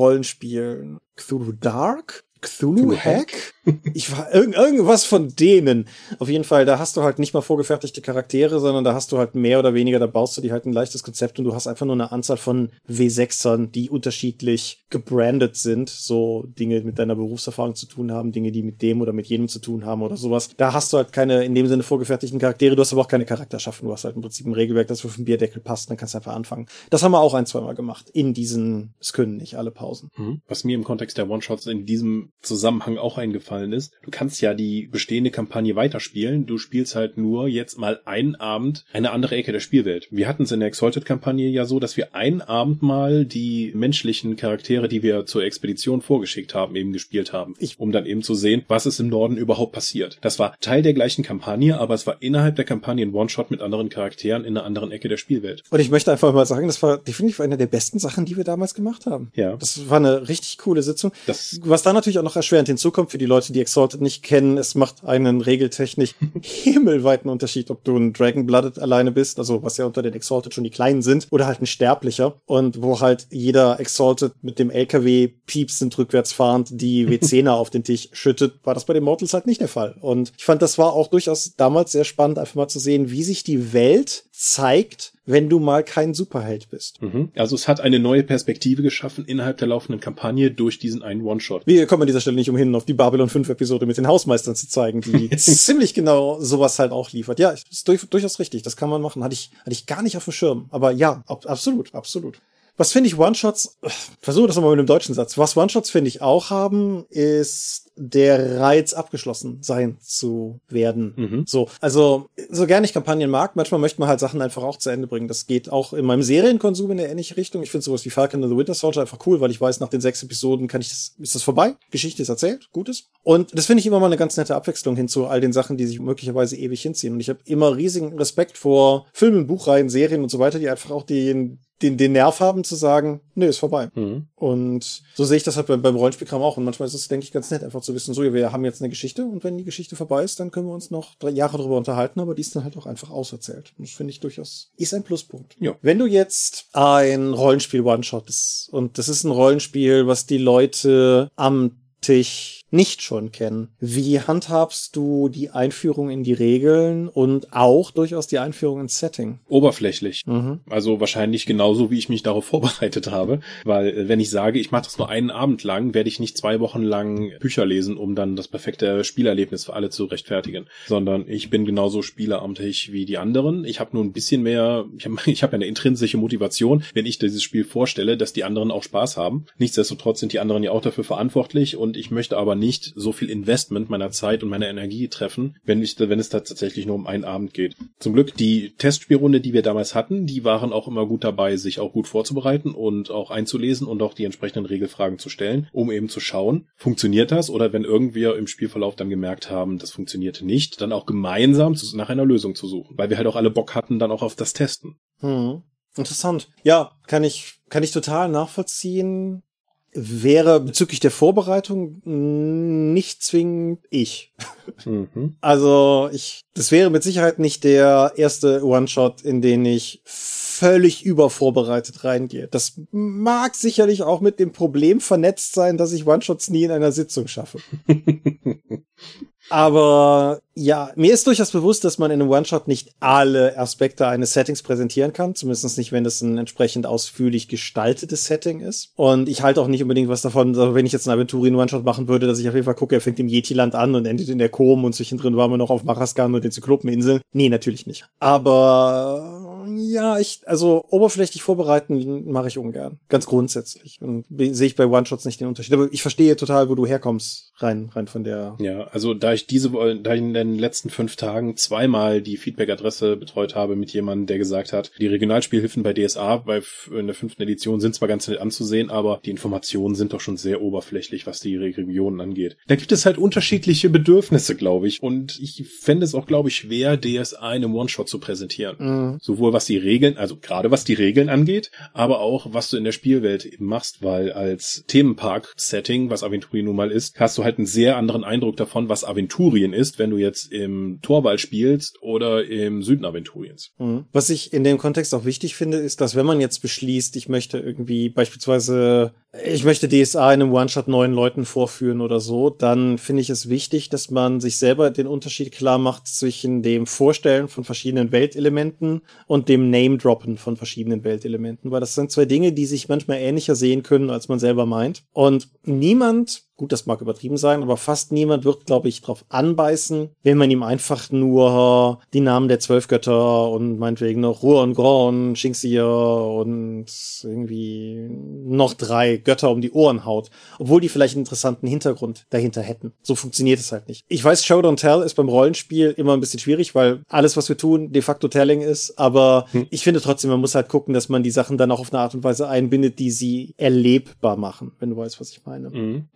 Cthulhu-Rollenspielen. Cthulhu Dark? Cthulhu Hack? Ich war irgend, irgendwas von denen. Auf jeden Fall, da hast du halt nicht mal vorgefertigte Charaktere, sondern da hast du halt mehr oder weniger, da baust du dir halt ein leichtes Konzept und du hast einfach nur eine Anzahl von W6ern, die unterschiedlich gebrandet sind. So Dinge mit deiner Berufserfahrung zu tun haben, Dinge, die mit dem oder mit jenem zu tun haben oder sowas. Da hast du halt keine in dem Sinne vorgefertigten Charaktere, du hast aber auch keine Charakterschaffen. Du hast halt im Prinzip ein Regelwerk, das auf den Bierdeckel passt, dann kannst du einfach anfangen. Das haben wir auch ein, zweimal gemacht. In diesen, es können nicht alle Pausen. Mhm. Was mir im Kontext der One-Shots in diesem Zusammenhang auch eingefallen aufgefallen ist, du kannst ja die bestehende Kampagne weiterspielen, du spielst halt nur jetzt mal einen Abend eine andere Ecke der Spielwelt. Wir hatten es in der Exalted-Kampagne ja so, dass wir einen Abend mal die menschlichen Charaktere, die wir zur Expedition vorgeschickt haben, eben gespielt haben, um dann eben zu sehen, was ist im Norden überhaupt passiert. Das war Teil der gleichen Kampagne, aber es war innerhalb der Kampagne ein One-Shot mit anderen Charakteren in einer anderen Ecke der Spielwelt. Und ich möchte einfach mal sagen, das war definitiv eine der besten Sachen, die wir damals gemacht haben. Ja. Das war eine richtig coole Sitzung. Das Was da natürlich auch noch erschwerend hinzukommt für die Leute, die Exalted nicht kennen, es macht einen regeltechnisch <laughs> himmelweiten Unterschied, ob du ein Dragonblooded alleine bist, also was ja unter den Exalted schon die Kleinen sind, oder halt ein Sterblicher und wo halt jeder Exalted mit dem LKW piepsend rückwärts fahrend die <laughs> W10er auf den Tisch schüttet, war das bei den Mortals halt nicht der Fall. Und ich fand, das war auch durchaus damals sehr spannend, einfach mal zu sehen, wie sich die Welt zeigt, wenn du mal kein Superheld bist. Mhm. Also es hat eine neue Perspektive geschaffen innerhalb der laufenden Kampagne durch diesen einen One-Shot. Wir kommen an dieser Stelle nicht umhin, auf die Babylon 5 Episode mit den Hausmeistern zu zeigen, die <laughs> ziemlich genau sowas halt auch liefert. Ja, ist durch, durchaus richtig. Das kann man machen. Hatte ich, hatte ich gar nicht auf dem Schirm. Aber ja, ab, absolut, absolut. Was finde ich One-Shots, versuche das nochmal mit einem deutschen Satz. Was One-Shots finde ich auch haben, ist der Reiz abgeschlossen sein zu werden. Mhm. So, also so gerne ich Kampagnen mag, manchmal möchte man halt Sachen einfach auch zu Ende bringen. Das geht auch in meinem Serienkonsum in eine ähnliche Richtung. Ich finde sowas wie Falcon and the Winter Soldier einfach cool, weil ich weiß, nach den sechs Episoden kann ich das, ist das vorbei. Geschichte ist erzählt, Gutes. Und das finde ich immer mal eine ganz nette Abwechslung hin zu all den Sachen, die sich möglicherweise ewig hinziehen. Und ich habe immer riesigen Respekt vor Filmen, Buchreihen, Serien und so weiter, die einfach auch den den, den Nerv haben zu sagen, nee, ist vorbei. Mhm. Und so sehe ich das halt beim, beim Rollenspielkram auch. Und manchmal ist es, denke ich, ganz nett, einfach zu wissen, so, wir haben jetzt eine Geschichte und wenn die Geschichte vorbei ist, dann können wir uns noch drei Jahre darüber unterhalten, aber die ist dann halt auch einfach auserzählt. Und das finde ich durchaus, ist ein Pluspunkt. Ja. Wenn du jetzt ein Rollenspiel One-Shot ist und das ist ein Rollenspiel, was die Leute am Tisch nicht schon kennen. Wie handhabst du die Einführung in die Regeln und auch durchaus die Einführung ins Setting? Oberflächlich. Mhm. Also wahrscheinlich genauso, wie ich mich darauf <laughs> vorbereitet habe. Weil äh, wenn ich sage, ich mache das nur einen Abend lang, werde ich nicht zwei Wochen lang Bücher lesen, um dann das perfekte Spielerlebnis für alle zu rechtfertigen. Sondern ich bin genauso spieleramtlich wie die anderen. Ich habe nur ein bisschen mehr, ich habe <laughs> ich hab eine intrinsische Motivation, wenn ich dieses Spiel vorstelle, dass die anderen auch Spaß haben. Nichtsdestotrotz sind die anderen ja auch dafür verantwortlich und ich möchte aber nicht so viel Investment meiner Zeit und meiner Energie treffen, wenn, ich, wenn es da tatsächlich nur um einen Abend geht. Zum Glück, die Testspielrunde, die wir damals hatten, die waren auch immer gut dabei, sich auch gut vorzubereiten und auch einzulesen und auch die entsprechenden Regelfragen zu stellen, um eben zu schauen, funktioniert das oder wenn irgendwer im Spielverlauf dann gemerkt haben, das funktionierte nicht, dann auch gemeinsam nach einer Lösung zu suchen, weil wir halt auch alle Bock hatten dann auch auf das Testen. Hm. Interessant. Ja, kann ich, kann ich total nachvollziehen wäre bezüglich der Vorbereitung nicht zwingend ich. Mhm. Also ich, das wäre mit Sicherheit nicht der erste One-Shot, in den ich völlig übervorbereitet reingehe. Das mag sicherlich auch mit dem Problem vernetzt sein, dass ich One-Shots nie in einer Sitzung schaffe. <laughs> Aber ja, mir ist durchaus bewusst, dass man in einem One-Shot nicht alle Aspekte eines Settings präsentieren kann. Zumindest nicht, wenn das ein entsprechend ausführlich gestaltetes Setting ist. Und ich halte auch nicht unbedingt was davon, wenn ich jetzt einen Aventurien One-Shot machen würde, dass ich auf jeden Fall gucke, er fängt im Yeti-Land an und endet in der Kom und zwischendrin waren wir noch auf Maraskan und den Zyklopeninseln. Nee, natürlich nicht. Aber ja, ich, also oberflächlich vorbereiten mache ich ungern. Ganz grundsätzlich. Und sehe ich bei One-Shots nicht den Unterschied. Aber ich verstehe total, wo du herkommst, rein, rein von der. Ja, also da ich diese, da ich in den letzten fünf Tagen zweimal die Feedback-Adresse betreut habe mit jemandem, der gesagt hat, die Regionalspielhilfen bei DSA bei in der fünften Edition sind zwar ganz nett anzusehen, aber die Informationen sind doch schon sehr oberflächlich, was die Regionen angeht. Da gibt es halt unterschiedliche Bedürfnisse, glaube ich. Und ich fände es auch, glaube ich, schwer, DSA in einem One-Shot zu präsentieren. Mhm. Sowohl was die Regeln, also gerade was die Regeln angeht, aber auch was du in der Spielwelt eben machst, weil als Themenpark-Setting, was Aventurien nun mal ist, hast du halt einen sehr anderen Eindruck davon, was Aventurien ist, wenn du jetzt im Torwall spielst oder im Süden Aventuriens. Mhm. Was ich in dem Kontext auch wichtig finde, ist, dass wenn man jetzt beschließt, ich möchte irgendwie beispielsweise, ich möchte DSA in einem One-Shot neuen Leuten vorführen oder so, dann finde ich es wichtig, dass man sich selber den Unterschied klar macht zwischen dem Vorstellen von verschiedenen Weltelementen und dem Name-Droppen von verschiedenen Weltelementen, weil das sind zwei Dinge, die sich manchmal ähnlicher sehen können, als man selber meint. Und niemand gut, das mag übertrieben sein, aber fast niemand wird, glaube ich, drauf anbeißen, wenn man ihm einfach nur die Namen der zwölf Götter und meinetwegen noch Ruhr und Gron, Xingxia und irgendwie noch drei Götter um die Ohren haut, obwohl die vielleicht einen interessanten Hintergrund dahinter hätten. So funktioniert es halt nicht. Ich weiß, Show Don't Tell ist beim Rollenspiel immer ein bisschen schwierig, weil alles, was wir tun, de facto Telling ist, aber hm. ich finde trotzdem, man muss halt gucken, dass man die Sachen dann auch auf eine Art und Weise einbindet, die sie erlebbar machen, wenn du weißt, was ich meine. Mhm.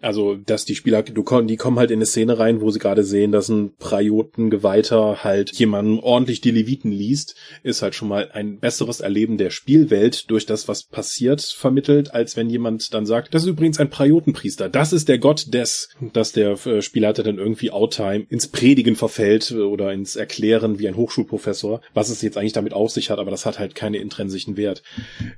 Dass die Spieler, du, die kommen halt in eine Szene rein, wo sie gerade sehen, dass ein Prajotengeweihter halt jemanden ordentlich die Leviten liest, ist halt schon mal ein besseres Erleben der Spielwelt durch das, was passiert, vermittelt, als wenn jemand dann sagt, das ist übrigens ein Prajotenpriester, das ist der Gott des, dass der äh, Spielleiter dann irgendwie Outtime ins Predigen verfällt oder ins Erklären wie ein Hochschulprofessor, was es jetzt eigentlich damit auf sich hat, aber das hat halt keine intrinsischen Wert.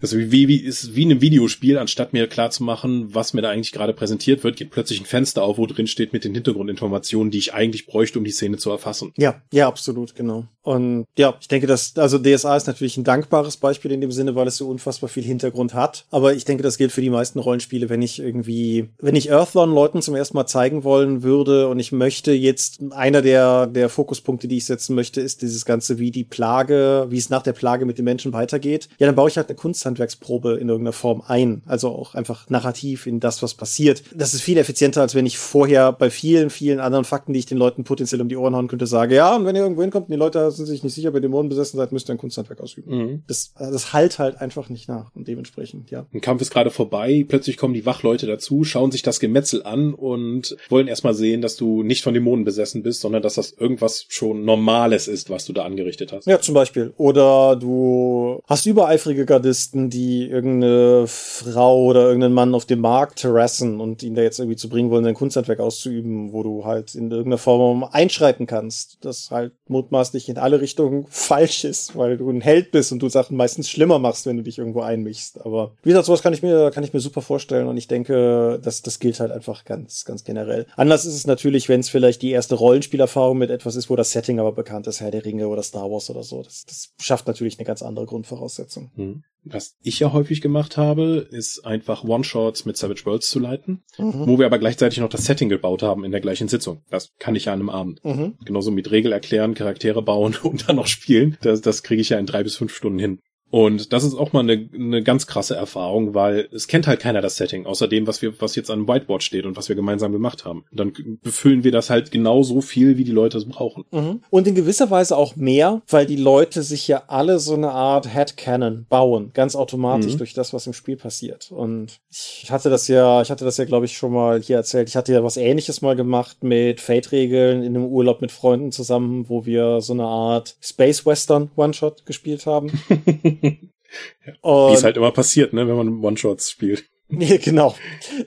Also wie, wie ist wie in einem Videospiel, anstatt mir klar zu machen, was mir da eigentlich gerade präsentiert wird, geht plötzlich ein Fenster auf, wo drin steht mit den Hintergrundinformationen, die ich eigentlich bräuchte, um die Szene zu erfassen. Ja, ja, absolut, genau. Und ja, ich denke, dass, also DSA ist natürlich ein dankbares Beispiel in dem Sinne, weil es so unfassbar viel Hintergrund hat. Aber ich denke, das gilt für die meisten Rollenspiele, wenn ich irgendwie, wenn ich Earthlon Leuten zum ersten Mal zeigen wollen würde und ich möchte jetzt, einer der, der Fokuspunkte, die ich setzen möchte, ist dieses Ganze, wie die Plage, wie es nach der Plage mit den Menschen weitergeht. Ja, dann baue ich halt eine Kunsthandwerksprobe in irgendeiner Form ein. Also auch einfach narrativ in das, was passiert. Das ist viel effizienter, als wenn ich vorher bei vielen, vielen anderen Fakten, die ich den Leuten potenziell um die Ohren hauen könnte, sage, ja, und wenn ihr irgendwo hinkommt und die Leute sind sich nicht sicher, bei Dämonen besessen seid, müsst ihr ein Kunsthandwerk ausüben. Mhm. Das, das halt halt einfach nicht nach und dementsprechend, ja. Ein Kampf ist gerade vorbei, plötzlich kommen die Wachleute dazu, schauen sich das Gemetzel an und wollen erstmal sehen, dass du nicht von Dämonen besessen bist, sondern dass das irgendwas schon Normales ist, was du da angerichtet hast. Ja, zum Beispiel. Oder du hast übereifrige Gardisten, die irgendeine Frau oder irgendeinen Mann auf dem Markt harassen und ihn da jetzt irgendwie zu bringen wollen, sein Kunsthandwerk auszuüben, wo du halt in irgendeiner Form einschreiten kannst. Das halt mutmaßlich in alle Richtungen <laughs> falsch ist, weil du ein Held bist und du Sachen meistens schlimmer machst, wenn du dich irgendwo einmischst. Aber wie gesagt, sowas kann ich mir, kann ich mir super vorstellen und ich denke, dass das gilt halt einfach ganz, ganz generell. Anders ist es natürlich, wenn es vielleicht die erste Rollenspielerfahrung mit etwas ist, wo das Setting aber bekannt ist, Herr der Ringe oder Star Wars oder so. Das, das schafft natürlich eine ganz andere Grundvoraussetzung. Hm. Was ich ja häufig gemacht habe, ist einfach One-Shots mit Savage Worlds zu leiten, mhm. wo wir aber gleichzeitig noch das Setting gebaut haben in der gleichen Sitzung. Das kann ich ja an einem Abend. Mhm. Genauso mit Regel erklären, Charaktere bauen <laughs> und dann noch spielen. Das, das kriege ich ja in drei bis fünf Stunden hin. Und das ist auch mal eine, eine ganz krasse Erfahrung, weil es kennt halt keiner das Setting, außer dem, was wir, was jetzt an Whiteboard steht und was wir gemeinsam gemacht haben. Und dann befüllen wir das halt genauso viel, wie die Leute es brauchen. Mhm. Und in gewisser Weise auch mehr, weil die Leute sich ja alle so eine Art Headcanon bauen, ganz automatisch mhm. durch das, was im Spiel passiert. Und ich hatte das ja, ich hatte das ja, glaube ich, schon mal hier erzählt. Ich hatte ja was ähnliches mal gemacht mit Fate-Regeln in einem Urlaub mit Freunden zusammen, wo wir so eine Art Space Western One-Shot gespielt haben. <laughs> Wie es halt immer passiert, ne, wenn man One-Shots spielt. <laughs> Nee, genau.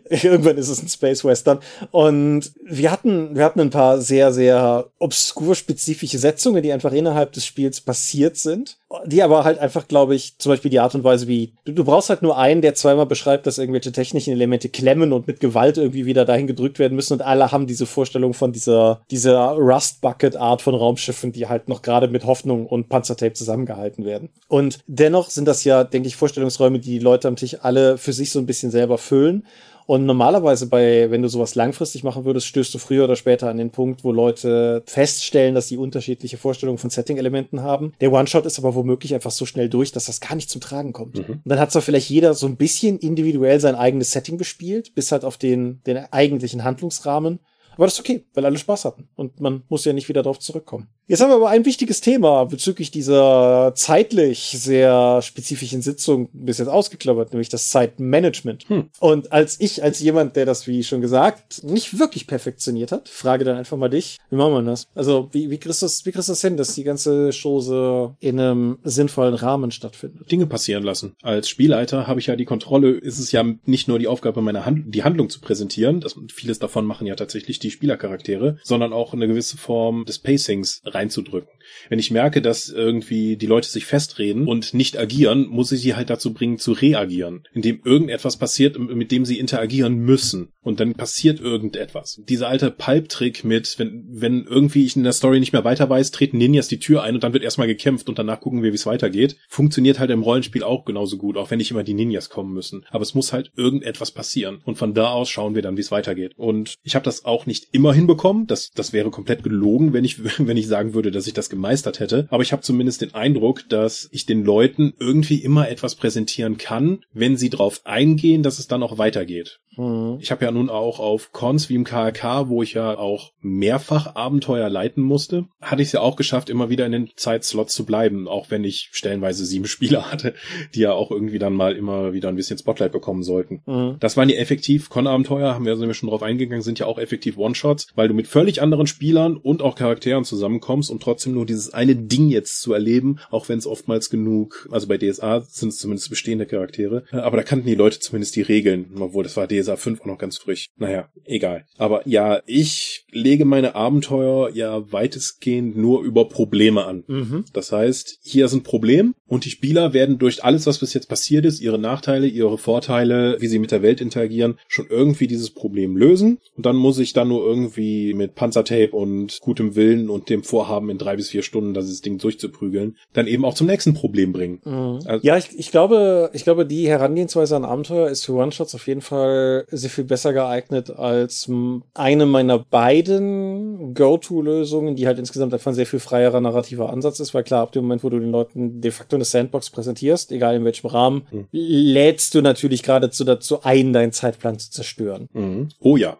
Irgendwann ist es ein Space Western. Und wir hatten, wir hatten ein paar sehr, sehr obskur spezifische Setzungen, die einfach innerhalb des Spiels passiert sind. Die aber halt einfach, glaube ich, zum Beispiel die Art und Weise, wie du, du brauchst halt nur einen, der zweimal beschreibt, dass irgendwelche technischen Elemente klemmen und mit Gewalt irgendwie wieder dahin gedrückt werden müssen. Und alle haben diese Vorstellung von dieser, dieser Rust-Bucket-Art von Raumschiffen, die halt noch gerade mit Hoffnung und Panzertape zusammengehalten werden. Und dennoch sind das ja, denke ich, Vorstellungsräume, die die Leute am Tisch alle für sich so ein bisschen selber füllen. Und normalerweise bei, wenn du sowas langfristig machen würdest, stößt du früher oder später an den Punkt, wo Leute feststellen, dass sie unterschiedliche Vorstellungen von Setting-Elementen haben. Der One-Shot ist aber womöglich einfach so schnell durch, dass das gar nicht zum Tragen kommt. Mhm. Und dann hat zwar vielleicht jeder so ein bisschen individuell sein eigenes Setting bespielt, bis halt auf den, den eigentlichen Handlungsrahmen. Aber das ist okay, weil alle Spaß hatten. Und man muss ja nicht wieder darauf zurückkommen. Jetzt haben wir aber ein wichtiges Thema bezüglich dieser zeitlich sehr spezifischen Sitzung bis jetzt ausgeklammert, nämlich das Zeitmanagement. Hm. Und als ich, als jemand, der das, wie schon gesagt, nicht wirklich perfektioniert hat, frage dann einfach mal dich, wie machen wir das? Also, wie, wie kriegst du das, wie kriegst du das hin, dass die ganze Chose in einem sinnvollen Rahmen stattfindet? Dinge passieren lassen. Als Spielleiter habe ich ja die Kontrolle, ist es ja nicht nur die Aufgabe, meine Hand, die Handlung zu präsentieren, das, vieles davon machen ja tatsächlich die Spielercharaktere, sondern auch eine gewisse Form des Pacings reinzudrücken. Wenn ich merke, dass irgendwie die Leute sich festreden und nicht agieren, muss ich sie halt dazu bringen zu reagieren, indem irgendetwas passiert, mit dem sie interagieren müssen. Und dann passiert irgendetwas. Dieser alte Pulp-Trick mit, wenn, wenn irgendwie ich in der Story nicht mehr weiter weiß, treten Ninjas die Tür ein und dann wird erstmal gekämpft und danach gucken wir, wie es weitergeht. Funktioniert halt im Rollenspiel auch genauso gut, auch wenn nicht immer die Ninjas kommen müssen. Aber es muss halt irgendetwas passieren. Und von da aus schauen wir dann, wie es weitergeht. Und ich habe das auch nicht immer hinbekommen. Das, das wäre komplett gelogen, wenn ich, <laughs> wenn ich sagen würde, dass ich das gemeistert hätte. Aber ich habe zumindest den Eindruck, dass ich den Leuten irgendwie immer etwas präsentieren kann, wenn sie drauf eingehen, dass es dann auch weitergeht. Mhm. Ich habe ja nun auch auf Cons wie im KRK, wo ich ja auch mehrfach Abenteuer leiten musste, hatte ich es ja auch geschafft, immer wieder in den Zeitslots zu bleiben, auch wenn ich stellenweise sieben <laughs> Spieler hatte, die ja auch irgendwie dann mal immer wieder ein bisschen Spotlight bekommen sollten. Mhm. Das waren ja effektiv Con-Abenteuer, haben wir, sind wir schon drauf eingegangen, sind ja auch effektiv One-Shots, weil du mit völlig anderen Spielern und auch Charakteren zusammenkommst und trotzdem nur dieses eine Ding jetzt zu erleben, auch wenn es oftmals genug, also bei DSA sind es zumindest bestehende Charaktere, aber da kannten die Leute zumindest die Regeln, obwohl das war DSA 5 auch noch ganz frisch. Naja, egal. Aber ja, ich lege meine Abenteuer ja weitestgehend nur über Probleme an. Mhm. Das heißt, hier ist ein Problem und die Spieler werden durch alles, was bis jetzt passiert ist, ihre Nachteile, ihre Vorteile, wie sie mit der Welt interagieren, schon irgendwie dieses Problem lösen. Und dann muss ich dann nur irgendwie mit Panzertape und gutem Willen und dem Vorhaben in drei bis vier Stunden dieses Ding durchzuprügeln, dann eben auch zum nächsten Problem bringen. Mhm. Also, ja, ich, ich glaube, ich glaube, die Herangehensweise an Abenteuer ist für One-Shots auf jeden Fall sehr viel besser geeignet als eine meiner beiden Go-To-Lösungen, die halt insgesamt einfach ein sehr viel freierer narrativer Ansatz ist, weil klar, ab dem Moment, wo du den Leuten de facto eine Sandbox präsentierst, egal in welchem Rahmen, mhm. lädst du natürlich geradezu dazu ein, deinen Zeitplan zu zerstören. Mhm. Oh ja.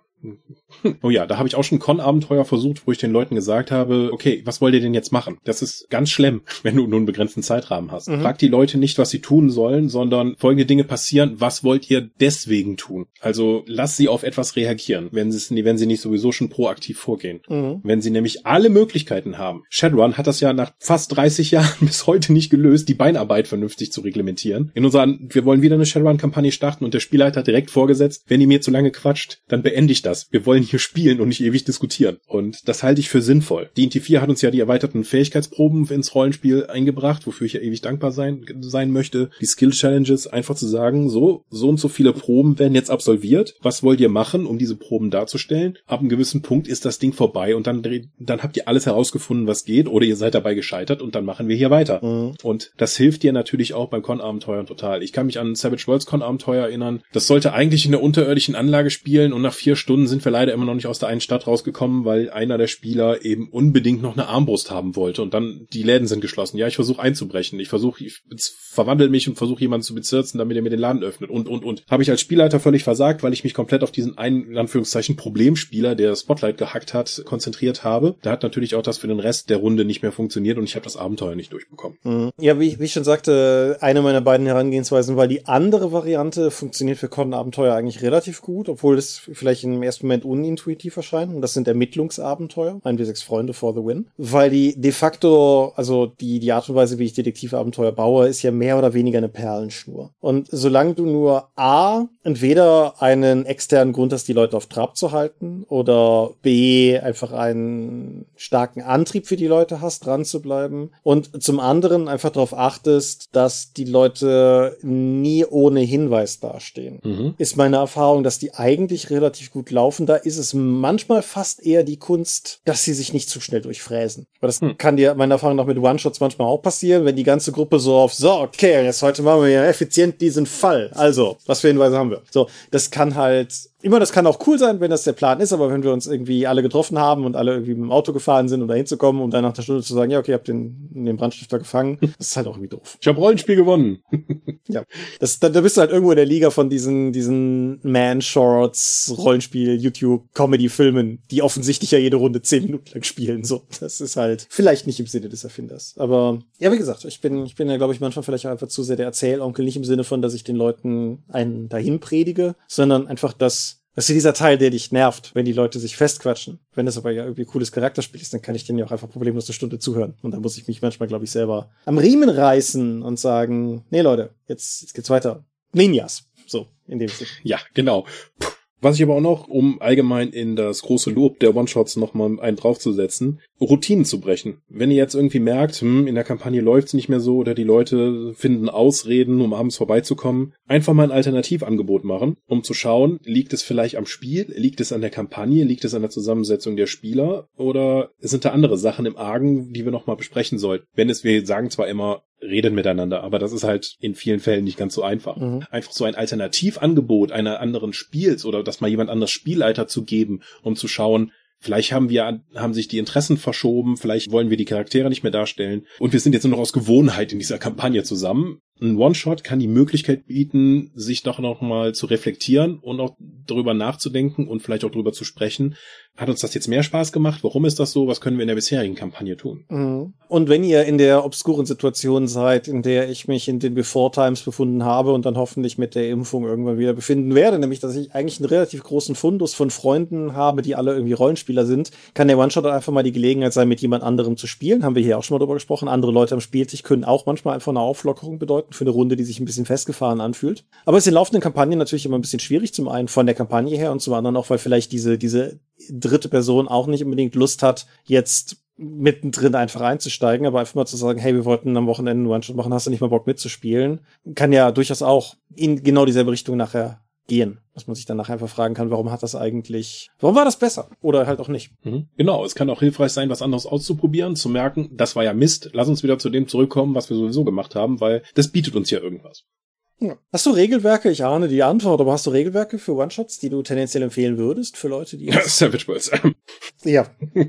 <laughs> Oh ja, da habe ich auch schon Con-Abenteuer versucht, wo ich den Leuten gesagt habe, okay, was wollt ihr denn jetzt machen? Das ist ganz schlimm, <laughs> wenn du nur einen begrenzten Zeitrahmen hast. Mhm. Frag die Leute nicht, was sie tun sollen, sondern folgende Dinge passieren, was wollt ihr deswegen tun? Also lass sie auf etwas reagieren, wenn sie, wenn sie nicht sowieso schon proaktiv vorgehen. Mhm. Wenn sie nämlich alle Möglichkeiten haben. Shadowrun hat das ja nach fast 30 <laughs> Jahren bis heute nicht gelöst, die Beinarbeit vernünftig zu reglementieren. In unserer, wir wollen wieder eine Shadowrun-Kampagne starten und der Spielleiter hat direkt vorgesetzt, wenn ihr mir zu lange quatscht, dann beende ich das. Wir wollen hier spielen und nicht ewig diskutieren. Und das halte ich für sinnvoll. D&T 4 hat uns ja die erweiterten Fähigkeitsproben ins Rollenspiel eingebracht, wofür ich ja ewig dankbar sein, sein möchte. Die Skill Challenges einfach zu sagen, so, so und so viele Proben werden jetzt absolviert. Was wollt ihr machen, um diese Proben darzustellen? Ab einem gewissen Punkt ist das Ding vorbei und dann, dann habt ihr alles herausgefunden, was geht oder ihr seid dabei gescheitert und dann machen wir hier weiter. Mhm. Und das hilft dir natürlich auch beim Con-Abenteuern total. Ich kann mich an Savage Worlds Con-Abenteuer erinnern. Das sollte eigentlich in der unterirdischen Anlage spielen und nach vier Stunden sind wir leider immer noch nicht aus der einen Stadt rausgekommen, weil einer der Spieler eben unbedingt noch eine Armbrust haben wollte und dann die Läden sind geschlossen. Ja, ich versuche einzubrechen. Ich versuche, ich verwandle mich und versuche jemanden zu bezirzen, damit er mir den Laden öffnet und und und. Habe ich als Spielleiter völlig versagt, weil ich mich komplett auf diesen einen in Anführungszeichen Problemspieler, der Spotlight gehackt hat, konzentriert habe. Da hat natürlich auch das für den Rest der Runde nicht mehr funktioniert und ich habe das Abenteuer nicht durchbekommen. Mhm. Ja, wie, wie ich schon sagte, eine meiner beiden Herangehensweisen, weil die andere Variante funktioniert für Con-Abenteuer eigentlich relativ gut, obwohl es vielleicht im ersten Moment unintuitiv erscheinen. Und das sind Ermittlungsabenteuer, ein wie sechs Freunde for the win. Weil die de facto, also die, die Art und Weise, wie ich Detektivabenteuer baue, ist ja mehr oder weniger eine Perlenschnur. Und solange du nur A, entweder einen externen Grund hast, die Leute auf Trab zu halten, oder B, einfach einen starken Antrieb für die Leute hast, dran zu bleiben. Und zum anderen einfach darauf achtest, dass die Leute nie ohne Hinweis dastehen. Mhm. Ist meine Erfahrung, dass die eigentlich relativ gut laufen. Da ist es manchmal fast eher die Kunst, dass sie sich nicht zu schnell durchfräsen. Aber das hm. kann dir meiner Erfahrung nach mit One-Shots manchmal auch passieren, wenn die ganze Gruppe so auf, so, okay, jetzt heute machen wir ja effizient diesen Fall. Also, was für Hinweise haben wir? So, das kann halt immer, das kann auch cool sein, wenn das der Plan ist, aber wenn wir uns irgendwie alle getroffen haben und alle irgendwie mit dem Auto gefahren sind, um da hinzukommen, um dann nach der Stunde zu sagen, ja, okay, ihr habt den, den Brandstifter gefangen, <laughs> das ist halt auch irgendwie doof. Ich habe Rollenspiel gewonnen. <laughs> ja. Das, da, da bist du halt irgendwo in der Liga von diesen, diesen Man-Shorts, Rollenspiel, YouTube, Comedy-Filmen, die offensichtlich ja jede Runde zehn Minuten lang spielen. So, das ist halt vielleicht nicht im Sinne des Erfinders. Aber ja, wie gesagt, ich bin, ich bin ja, glaube ich, manchmal vielleicht auch einfach zu sehr der Erzählonkel, nicht im Sinne von, dass ich den Leuten einen dahin predige, sondern einfach, dass das ist dieser Teil, der dich nervt, wenn die Leute sich festquatschen. Wenn das aber ja irgendwie cooles Charakterspiel ist, dann kann ich denen ja auch einfach problemlos eine Stunde zuhören. Und dann muss ich mich manchmal, glaube ich, selber am Riemen reißen und sagen, nee Leute, jetzt, jetzt geht's weiter. Ninjas. So, in dem Sinne. Ja, genau. Was ich aber auch noch, um allgemein in das große Lob der One-Shots nochmal einen draufzusetzen, Routinen zu brechen. Wenn ihr jetzt irgendwie merkt, hm, in der Kampagne läuft's nicht mehr so oder die Leute finden Ausreden, um abends vorbeizukommen, einfach mal ein Alternativangebot machen, um zu schauen, liegt es vielleicht am Spiel, liegt es an der Kampagne, liegt es an der Zusammensetzung der Spieler oder sind da andere Sachen im Argen, die wir nochmal besprechen sollten. Wenn es, wir sagen zwar immer, reden miteinander, aber das ist halt in vielen Fällen nicht ganz so einfach. Mhm. Einfach so ein Alternativangebot einer anderen Spiels oder dass mal jemand anders Spielleiter zu geben, um zu schauen, Vielleicht haben wir, haben sich die Interessen verschoben, vielleicht wollen wir die Charaktere nicht mehr darstellen und wir sind jetzt nur noch aus Gewohnheit in dieser Kampagne zusammen ein One-Shot kann die Möglichkeit bieten, sich doch noch mal zu reflektieren und auch darüber nachzudenken und vielleicht auch darüber zu sprechen. Hat uns das jetzt mehr Spaß gemacht? Warum ist das so? Was können wir in der bisherigen Kampagne tun? Mhm. Und wenn ihr in der obskuren Situation seid, in der ich mich in den Before Times befunden habe und dann hoffentlich mit der Impfung irgendwann wieder befinden werde, nämlich dass ich eigentlich einen relativ großen Fundus von Freunden habe, die alle irgendwie Rollenspieler sind, kann der One-Shot einfach mal die Gelegenheit sein, mit jemand anderem zu spielen. Haben wir hier auch schon mal drüber gesprochen. Andere Leute am Spieltisch können auch manchmal einfach eine Auflockerung bedeuten für eine Runde, die sich ein bisschen festgefahren anfühlt. Aber es ist in laufenden Kampagnen natürlich immer ein bisschen schwierig, zum einen von der Kampagne her und zum anderen auch, weil vielleicht diese, diese dritte Person auch nicht unbedingt Lust hat, jetzt mittendrin einfach einzusteigen, aber einfach mal zu sagen, hey, wir wollten am Wochenende einen One-Shot machen, hast du nicht mal Bock mitzuspielen, kann ja durchaus auch in genau dieselbe Richtung nachher gehen. Dass man sich dann nachher einfach fragen kann, warum hat das eigentlich, warum war das besser? Oder halt auch nicht. Mhm. Genau, es kann auch hilfreich sein, was anderes auszuprobieren, zu merken, das war ja Mist, lass uns wieder zu dem zurückkommen, was wir sowieso gemacht haben, weil das bietet uns ja irgendwas. Ja. Hast du Regelwerke? Ich ahne die Antwort, aber hast du Regelwerke für One-Shots, die du tendenziell empfehlen würdest für Leute, die. <laughs> Savage Worlds. ja. <laughs>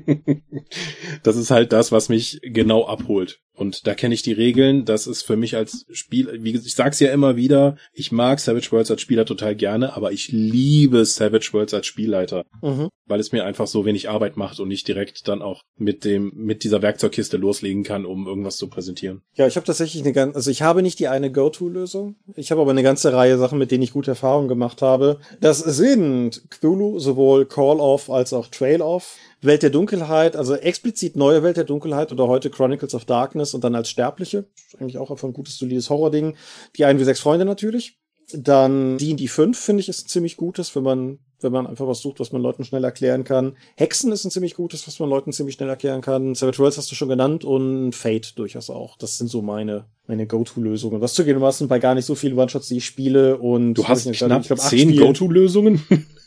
Das ist halt das, was mich genau abholt. Und da kenne ich die Regeln. Das ist für mich als Spiel, wie ich sag's ja immer wieder, ich mag Savage Worlds als Spieler total gerne, aber ich liebe Savage Worlds als Spielleiter, mhm. weil es mir einfach so wenig Arbeit macht und ich direkt dann auch mit dem mit dieser Werkzeugkiste loslegen kann, um irgendwas zu präsentieren. Ja, ich habe tatsächlich eine ganz, also ich habe nicht die eine Go-To-Lösung. Ich habe aber eine ganze Reihe Sachen, mit denen ich gute Erfahrungen gemacht habe. Das sind Cthulhu, sowohl Call Off als auch Trail Off. Welt der Dunkelheit, also explizit neue Welt der Dunkelheit oder heute Chronicles of Darkness und dann als Sterbliche. Eigentlich auch einfach ein gutes, solides Horror-Ding. Die ein wie sechs Freunde natürlich. Dann D&D 5 finde ich ist ein ziemlich gutes, wenn man wenn man einfach was sucht, was man Leuten schnell erklären kann. Hexen ist ein ziemlich gutes, was man Leuten ziemlich schnell erklären kann. Savage Worlds hast du schon genannt und Fate durchaus auch. Das sind so meine, meine Go-To-Lösungen. Was zugegebenermaßen bei gar nicht so vielen One-Shots, die ich spiele und. Du hast nicht, knapp ich glaub, zehn Go-To-Lösungen? <laughs>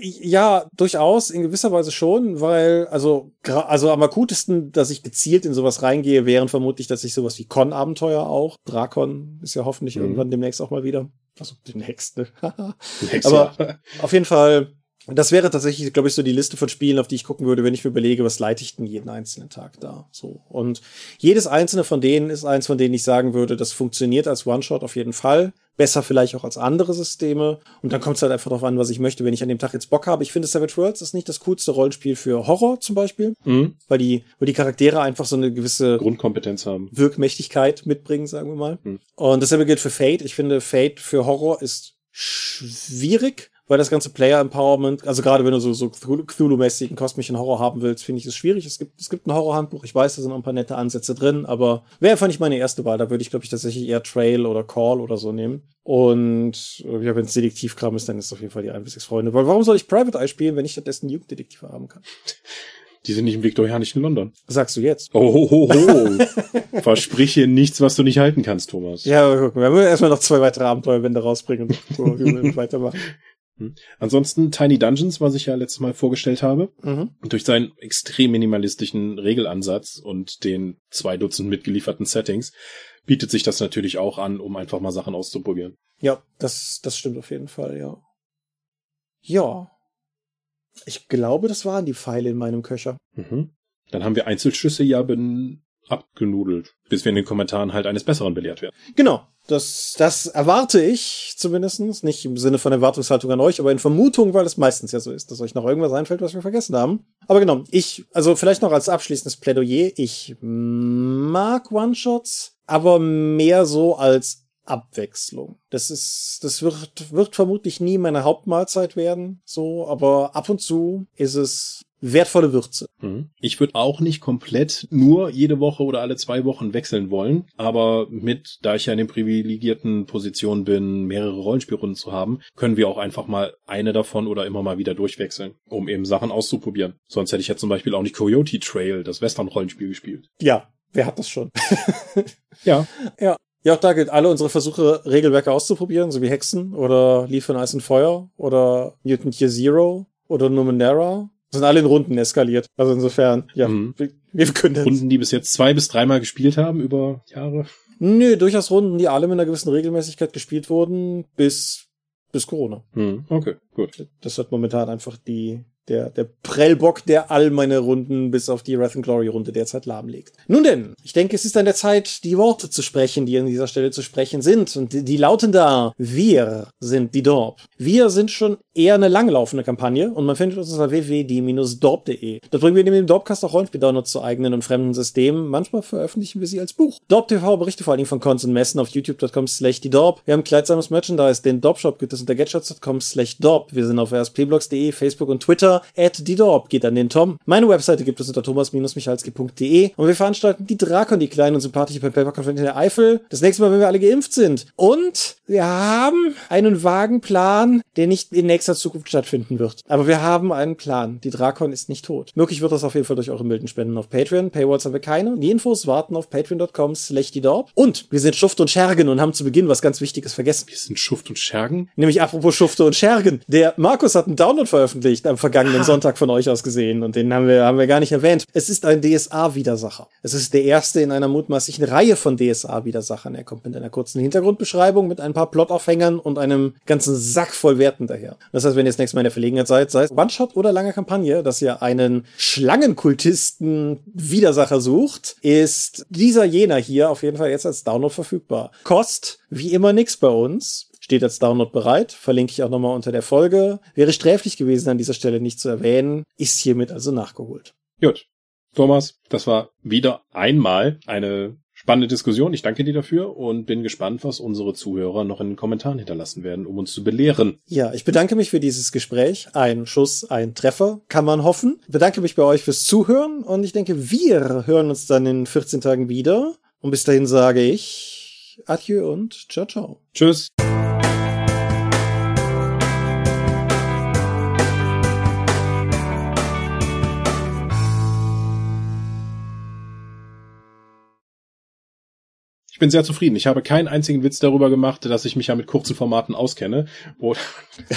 ja, durchaus, in gewisser Weise schon, weil, also, also am akutesten, dass ich gezielt in sowas reingehe, wären vermutlich, dass ich sowas wie Con-Abenteuer auch. Drakon ist ja hoffentlich mhm. irgendwann demnächst auch mal wieder. Also demnächst, ne? <laughs> demnächst Aber ja. auf jeden Fall, das wäre tatsächlich, glaube ich, so die Liste von Spielen, auf die ich gucken würde, wenn ich mir überlege, was leite ich denn jeden einzelnen Tag da. So. Und jedes einzelne von denen ist eins, von denen ich sagen würde, das funktioniert als One-Shot auf jeden Fall besser vielleicht auch als andere Systeme. Und dann kommt es halt einfach darauf an, was ich möchte, wenn ich an dem Tag jetzt Bock habe. Ich finde, Savage Worlds ist nicht das coolste Rollenspiel für Horror zum Beispiel, mhm. weil die, weil die Charaktere einfach so eine gewisse Grundkompetenz haben. Wirkmächtigkeit mitbringen, sagen wir mal. Mhm. Und dasselbe gilt für Fate. Ich finde, Fate für Horror ist schwierig, weil das ganze Player Empowerment, also gerade wenn du so, so Cthulhu-mäßigen kosmischen Horror haben willst, finde ich es schwierig. Es gibt, es gibt ein Horrorhandbuch, ich weiß, da sind noch ein paar nette Ansätze drin, aber wäre einfach nicht meine erste Wahl. Da würde ich, glaube ich, tatsächlich eher Trail oder Call oder so nehmen. Und äh, ja, wenn es Detektivkram ist, dann ist es auf jeden Fall die 1 bis 6 Freunde. Weil warum soll ich Private Eye spielen, wenn ich stattdessen Jugenddetektive haben kann? Die sind nicht im viktorianischen London. Sagst du jetzt? Oh, ho, ho, ho. <laughs> Versprich hier nichts, was du nicht halten kannst, Thomas. Ja, aber gucken. Wir müssen erstmal noch zwei weitere Abenteuerwände rausbringen, bevor wir weitermachen. Hm. Ansonsten Tiny Dungeons, was ich ja letztes Mal vorgestellt habe, mhm. durch seinen extrem minimalistischen Regelansatz und den zwei Dutzend mitgelieferten Settings, bietet sich das natürlich auch an, um einfach mal Sachen auszuprobieren. Ja, das, das stimmt auf jeden Fall, ja. Ja. Ich glaube, das waren die Pfeile in meinem Köcher. Mhm. Dann haben wir Einzelschüsse ja abgenudelt, bis wir in den Kommentaren halt eines Besseren belehrt werden. Genau. Das, das erwarte ich zumindestens nicht im Sinne von Erwartungshaltung an euch, aber in Vermutung, weil es meistens ja so ist, dass euch noch irgendwas einfällt, was wir vergessen haben. Aber genau, ich, also vielleicht noch als abschließendes Plädoyer, ich mag One-Shots, aber mehr so als Abwechslung. Das ist, das wird, wird vermutlich nie meine Hauptmahlzeit werden, so, aber ab und zu ist es wertvolle Würze. Mhm. Ich würde auch nicht komplett nur jede Woche oder alle zwei Wochen wechseln wollen, aber mit, da ich ja in den privilegierten Position bin, mehrere Rollenspielrunden zu haben, können wir auch einfach mal eine davon oder immer mal wieder durchwechseln, um eben Sachen auszuprobieren. Sonst hätte ich ja zum Beispiel auch nicht Coyote Trail, das Western-Rollenspiel gespielt. Ja, wer hat das schon? <laughs> ja. Ja. Ja, auch da gilt alle unsere Versuche, Regelwerke auszuprobieren, so wie Hexen oder Lied von Eis und Feuer oder Mutant Year Zero oder Numenera sind alle in Runden eskaliert. Also insofern, ja, mhm. wir, können Runden, die bis jetzt zwei bis dreimal gespielt haben über Jahre. Nö, durchaus Runden, die alle mit einer gewissen Regelmäßigkeit gespielt wurden, bis, bis Corona. Mhm. Okay, gut. Das hat momentan einfach die, der, der Prellbock, der all meine Runden bis auf die Wrath and Glory Runde derzeit lahmlegt. Nun denn, ich denke, es ist an der Zeit, die Worte zu sprechen, die an dieser Stelle zu sprechen sind. Und die, die lauten da, wir sind die Dorp. Wir sind schon eher eine langlaufende Kampagne und man findet uns unter www.die-dorp.de. Dort bringen wir neben dem Dorpcast auch Rollenspiel-Downloads zu eigenen und fremden Systemen. Manchmal veröffentlichen wir sie als Buch. Dorp TV berichte vor allen Dingen von Cons und Messen auf youtube.com slash die Dorp. Wir haben kleidsames Merchandise. Den Dorp Shop gibt es unter gadgets.com slash Dorp. Wir sind auf rspblogs.de, Facebook und Twitter at die Dorp geht an den Tom. Meine Webseite gibt es unter thomas-michalski.de und wir veranstalten die Drakon, die kleine und sympathische Pen Paper Convention der Eifel. Das nächste Mal, wenn wir alle geimpft sind. Und wir haben einen vagen Plan, der nicht in nächster Zukunft stattfinden wird. Aber wir haben einen Plan. Die Drakon ist nicht tot. Möglich wird das auf jeden Fall durch eure milden Spenden auf Patreon. Paywalls haben wir keine. Die Infos warten auf patreon.com slash. Und wir sind Schuft und Schergen und haben zu Beginn was ganz Wichtiges vergessen. Wir sind Schuft und Schergen? Nämlich apropos Schufte und Schergen. Der Markus hat einen Download veröffentlicht am vergangenen vergangenen <laughs> Sonntag von euch aus gesehen und den haben wir, haben wir gar nicht erwähnt. Es ist ein DSA-Widersacher. Es ist der erste in einer mutmaßlichen Reihe von DSA-Widersachern. Er kommt mit einer kurzen Hintergrundbeschreibung, mit ein paar Plotaufhängern und einem ganzen Sack voll Werten daher. Das heißt, wenn ihr das nächste Mal in der Verlegenheit seid, sei es One-Shot oder lange Kampagne, dass ihr einen Schlangenkultisten Widersacher sucht, ist dieser jener hier auf jeden Fall jetzt als Download verfügbar. Kost wie immer nix bei uns steht als Download bereit. Verlinke ich auch nochmal unter der Folge. Wäre sträflich gewesen, an dieser Stelle nicht zu erwähnen. Ist hiermit also nachgeholt. Gut. Thomas, das war wieder einmal eine spannende Diskussion. Ich danke dir dafür und bin gespannt, was unsere Zuhörer noch in den Kommentaren hinterlassen werden, um uns zu belehren. Ja, ich bedanke mich für dieses Gespräch. Ein Schuss, ein Treffer, kann man hoffen. Ich bedanke mich bei euch fürs Zuhören und ich denke, wir hören uns dann in 14 Tagen wieder. Und bis dahin sage ich Adieu und ciao, ciao. Tschüss. Ich bin sehr zufrieden. Ich habe keinen einzigen Witz darüber gemacht, dass ich mich ja mit kurzen Formaten auskenne oder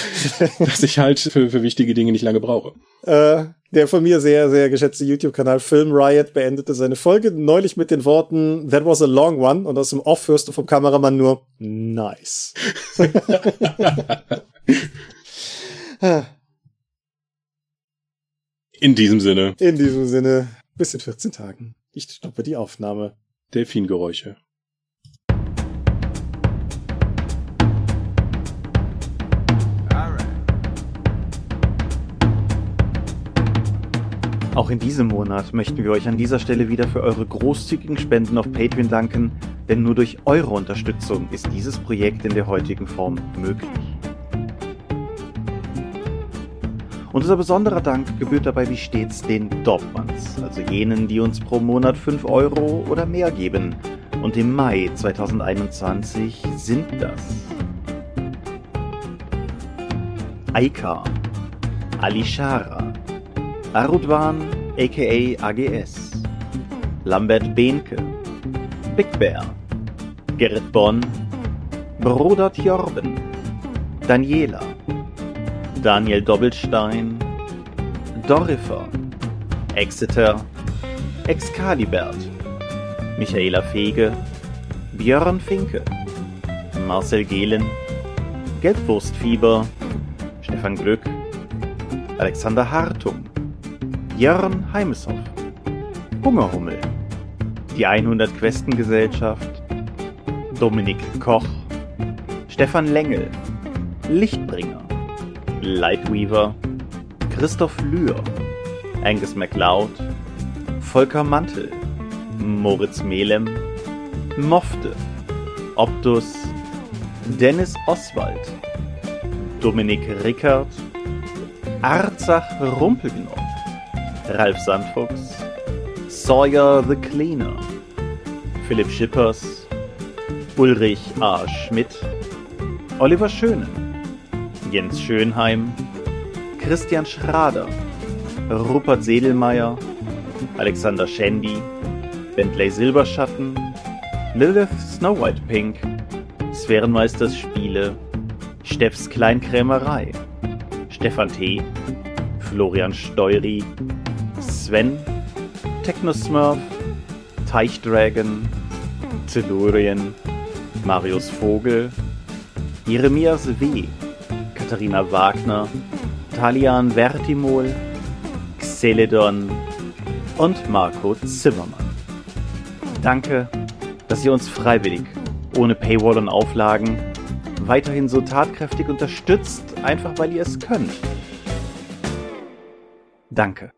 <laughs> dass ich halt für, für wichtige Dinge nicht lange brauche. Äh, der von mir sehr, sehr geschätzte YouTube-Kanal Film Riot beendete seine Folge neulich mit den Worten That was a long one und aus dem Off hörst du vom Kameramann nur Nice. <laughs> In diesem Sinne. In diesem Sinne. Bis in 14 Tagen. Ich stoppe die Aufnahme. Delfingeräusche. Auch in diesem Monat möchten wir euch an dieser Stelle wieder für eure großzügigen Spenden auf Patreon danken, denn nur durch eure Unterstützung ist dieses Projekt in der heutigen Form möglich. Unser besonderer Dank gebührt dabei wie stets den Dorpmans, also jenen, die uns pro Monat 5 Euro oder mehr geben. Und im Mai 2021 sind das Aika, Alishara, Arudwan aka AGS, Lambert Behnke, Big Bear, Gerrit Bonn, Bruder Jorben, Daniela, Daniel Doppelstein, Dorifer, Exeter, Excalibert, Michaela Fege, Björn Finke, Marcel Gehlen, Gelbwurstfieber, Stefan Glück, Alexander Hartung, Jörn Heimeshoff, Hungerhummel, die 100 Questengesellschaft, Dominik Koch, Stefan Lengel, Lichtbringer, Lightweaver, Christoph Lühr, Angus MacLeod, Volker Mantel, Moritz Melem, Mofte, Optus, Dennis Oswald, Dominik Rickert, Arzach Rumpelknopf, Ralf Sandfuchs, Sawyer the Cleaner, Philipp Schippers, Ulrich A. Schmidt, Oliver Schönen, Jens Schönheim, Christian Schrader, Rupert Sedelmeier, Alexander Schendi, Bentley Silberschatten, Lilith Snow White Pink, Sphärenmeisters Spiele, Steffs Kleinkrämerei, Stefan T., Florian Steury, Sven, Technosmurf, Teichdragon, Tellurien, Marius Vogel, Jeremias W., Katharina Wagner, Talian Vertimol, Xeledon und Marco Zimmermann. Danke, dass ihr uns freiwillig, ohne Paywall und Auflagen, weiterhin so tatkräftig unterstützt, einfach weil ihr es könnt. Danke.